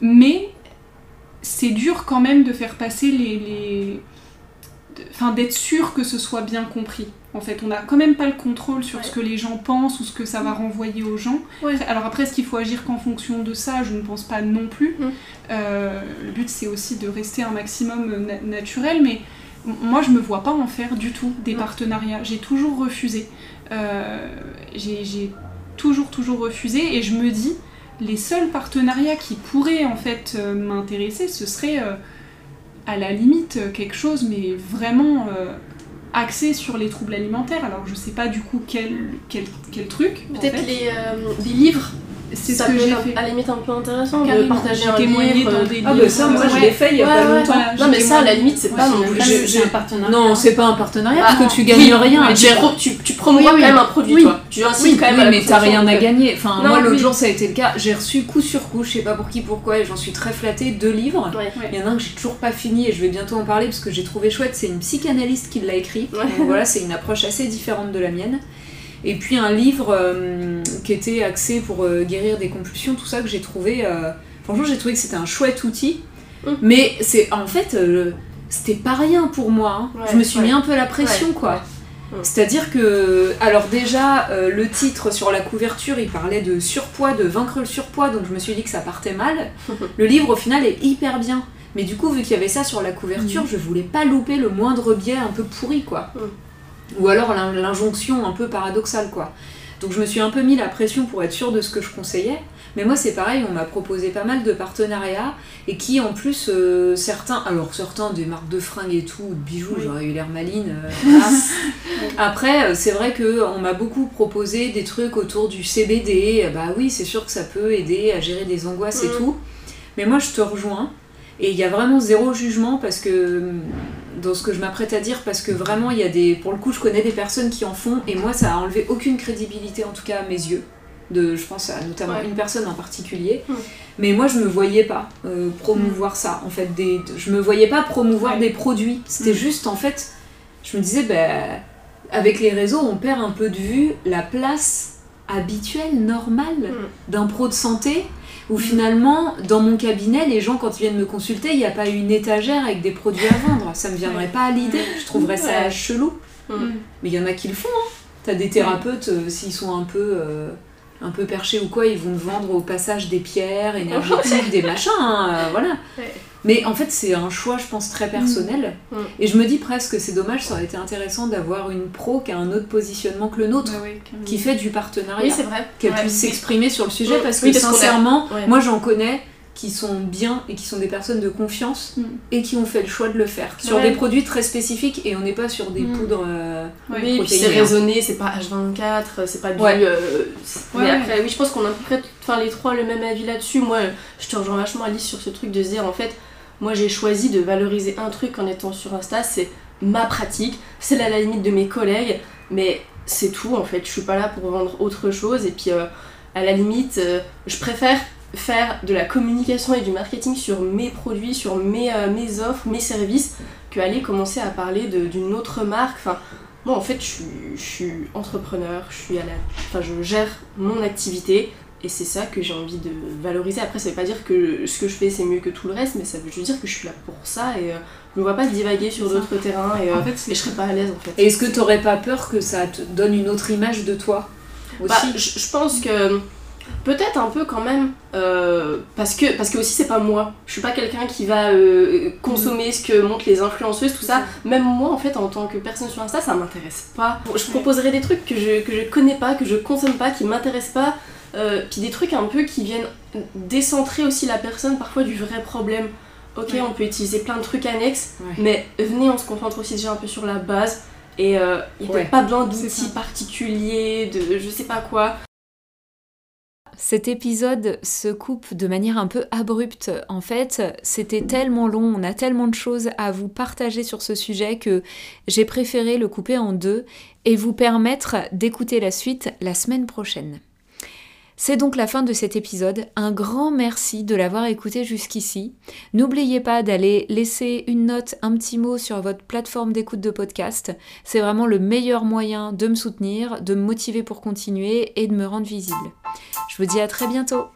Speaker 4: Mais c'est dur quand même de faire passer les. les Enfin, d'être sûr que ce soit bien compris. En fait, on n'a quand même pas le contrôle sur
Speaker 3: Ouais.
Speaker 4: ce que les gens pensent ou ce que ça va renvoyer aux gens.
Speaker 3: Ouais.
Speaker 4: Alors après, est-ce qu'il faut agir qu'en fonction de ça? Je ne pense pas non plus.
Speaker 3: Mm.
Speaker 4: Euh, le but, c'est aussi de rester un maximum na- naturel, mais moi, je me vois pas en faire du tout des
Speaker 3: Mm.
Speaker 4: partenariats. J'ai toujours refusé. Euh, J'ai toujours, toujours refusé, et je me dis, les seuls partenariats qui pourraient en fait euh, m'intéresser, ce serait euh, à la limite euh, quelque chose, mais vraiment euh, axé sur les troubles alimentaires. Alors je sais pas du coup quel, quel, quel truc. en
Speaker 3: Peut-être
Speaker 4: fait.
Speaker 3: les, euh, des livres,
Speaker 4: C'est ce que j'ai fait.
Speaker 3: à la limite un peu intéressant de
Speaker 4: Carrément.
Speaker 3: partager
Speaker 4: J'ai
Speaker 3: un
Speaker 4: témoigné
Speaker 3: livre.
Speaker 4: dans
Speaker 3: euh,
Speaker 4: des
Speaker 1: Ah bah ça, moi je l'ai fait il y a pas longtemps.
Speaker 3: Non mais ça à la limite c'est pas non plus.
Speaker 5: un partenariat.
Speaker 1: Non, c'est pas un partenariat parce que tu
Speaker 3: oui,
Speaker 1: gagnes rien. Tu
Speaker 3: tu,
Speaker 1: vois.
Speaker 3: tu, tu promouvois quand même un produit toi. Tu incites quand même
Speaker 1: mais t'as rien à gagner. Enfin, moi, l'autre jour, ça a été le cas. J'ai reçu coup sur coup, je sais pas pour qui, pourquoi, et j'en suis très flattée, deux livres.
Speaker 3: euh.
Speaker 1: Il y en a un que j'ai toujours pas fini et je vais bientôt en parler parce que j'ai trouvé chouette. C'est une psychanalyste qui l'a écrit. Donc voilà, c'est une approche assez différente de la mienne. Et puis un livre euh, qui était axé pour euh, guérir des compulsions, tout ça que j'ai trouvé. euh, franchement, j'ai trouvé que c'était un chouette outil.
Speaker 3: Mm.
Speaker 1: Mais c'est en fait, c'était pas rien pour moi. hein.
Speaker 3: Ouais,
Speaker 1: je me suis
Speaker 3: ouais.
Speaker 1: mis un peu la pression,
Speaker 3: Ouais,
Speaker 1: quoi.
Speaker 3: Mm.
Speaker 1: C'est-à-dire que, alors déjà, euh, le titre sur la couverture, il parlait de surpoids, de vaincre le surpoids, donc je me suis dit que ça partait mal. Le livre, au final, est hyper bien. Mais du coup, vu qu'il y avait ça sur la couverture, je voulais pas louper le moindre biais un peu pourri, quoi. Ou alors l'in- l'injonction un peu paradoxale, quoi. Donc je me suis un peu mis la pression pour être sûre de ce que je conseillais. Mais moi, c'est pareil, on m'a proposé pas mal de partenariats et qui, en plus, euh, certains, alors certains des marques de fringues et tout, ou de bijoux,
Speaker 4: Oui.
Speaker 1: j'aurais eu l'air maline. euh. Après, euh, c'est vrai que on m'a beaucoup proposé des trucs autour du CBD. Bah oui, c'est sûr que ça peut aider à gérer des angoisses et
Speaker 3: Mhm.
Speaker 1: tout. Mais moi, je te rejoins. Et il y a vraiment zéro jugement parce que hum, dans ce que je m'apprête à dire, parce que vraiment, il y a des. Pour le coup, je connais des personnes qui en font et moi, ça a enlevé aucune crédibilité, en tout cas à mes yeux. De, je pense à notamment
Speaker 3: Ouais.
Speaker 1: une personne en particulier. Mais moi, je me voyais pas euh, promouvoir ça. En fait, des, je me voyais pas promouvoir
Speaker 4: Ouais.
Speaker 1: des produits. C'était
Speaker 4: Mhm.
Speaker 1: juste, en fait, je me disais, bah, avec les réseaux, on perd un peu de vue la place habituelle, normale
Speaker 3: Mm.
Speaker 1: d'un pro de santé. Où finalement, dans mon cabinet, les gens, quand ils viennent me consulter, il n'y a pas une étagère avec des produits à vendre. Ça me viendrait
Speaker 4: Ouais.
Speaker 1: pas à l'idée. Je trouverais ça chelou.
Speaker 3: Mm.
Speaker 1: Mais il y en a qui le font. Hein. T'as des thérapeutes, euh, s'ils sont un peu, euh, un peu perchés ou quoi, ils vont te vendre au passage des pierres énergétiques, des machins. hein, euh, voilà. Mais en fait, c'est un choix, je pense, très personnel.
Speaker 3: Mm.
Speaker 1: Et je me dis presque, c'est dommage, ça aurait été intéressant d'avoir une pro qui a un autre positionnement que le nôtre, qui fait du partenariat,
Speaker 3: Oui c'est vrai.
Speaker 1: qu'elle
Speaker 3: Ouais.
Speaker 1: puisse s'exprimer sur le sujet,
Speaker 3: Mm.
Speaker 1: parce que
Speaker 3: a-
Speaker 1: sincèrement,
Speaker 3: Ouais.
Speaker 1: moi j'en connais qui sont bien et qui sont des personnes de confiance
Speaker 4: Mm.
Speaker 1: et qui ont fait le choix de le faire sur
Speaker 3: Ouais.
Speaker 1: des produits très spécifiques et on n'est pas sur des
Speaker 4: Mm.
Speaker 1: poudres euh.
Speaker 3: Oui, c'est raisonné, c'est pas H24, c'est pas du.
Speaker 1: Ouais.
Speaker 3: euh, c'est-
Speaker 4: Ouais,
Speaker 3: mais
Speaker 4: ouais.
Speaker 3: après, oui, je pense qu'on a à peu près enfin, les trois le même avis là-dessus. Moi, je te rejoins vachement Alice sur ce truc de se dire en fait, moi j'ai choisi de valoriser un truc en étant sur Insta, c'est ma pratique, c'est à la limite de mes collègues, mais c'est tout en fait. Je suis pas là pour vendre autre chose et puis euh, à la limite, euh, je préfère faire de la communication et du marketing sur mes produits, sur mes, euh, mes offres, mes services, que aller commencer à parler d'une autre marque. Enfin, moi en fait, je je suis entrepreneur, je suis à la, enfin, je gère mon activité. Et c'est ça que j'ai envie de valoriser. Après, ça veut pas dire que ce que je fais c'est mieux que tout le reste, mais ça veut juste dire que je suis là pour ça et euh, je me vois pas divaguer sur d'autres terrains et, euh,
Speaker 4: En fait,
Speaker 3: et
Speaker 4: c'est
Speaker 3: je serais pas à l'aise en fait.
Speaker 1: Et est-ce que t'aurais pas peur que ça te donne une autre image de toi aussi?
Speaker 3: Bah, je, je pense que peut-être un peu quand même euh, parce que parce que aussi c'est pas moi. Je suis pas quelqu'un qui va euh, consommer ce que montrent les influenceuses tout ça. même moi en fait en tant que personne sur Insta ça m'intéresse pas. Je proposerai des trucs que je que je connais pas que je consomme pas qui m'intéressent pas Euh, puis des trucs un peu qui viennent décentrer aussi la personne parfois du vrai problème. Ok,
Speaker 1: Ouais.
Speaker 3: on peut utiliser plein de trucs annexes,
Speaker 1: Ouais.
Speaker 3: mais venez, on se concentre aussi déjà un peu sur la base. Et euh, il n'y a
Speaker 1: Ouais.
Speaker 3: pas besoin d'outils particuliers, de je sais pas quoi.
Speaker 1: Cet épisode se coupe de manière un peu abrupte. En fait, c'était tellement long, on a tellement de choses à vous partager sur ce sujet que j'ai préféré le couper en deux et vous permettre d'écouter la suite la semaine prochaine. C'est donc la fin de cet épisode. Un grand merci de l'avoir écouté jusqu'ici. N'oubliez pas d'aller laisser une note, un petit mot sur votre plateforme d'écoute de podcast. C'est vraiment le meilleur moyen de me soutenir, de me motiver pour continuer et de me rendre visible. Je vous dis à très bientôt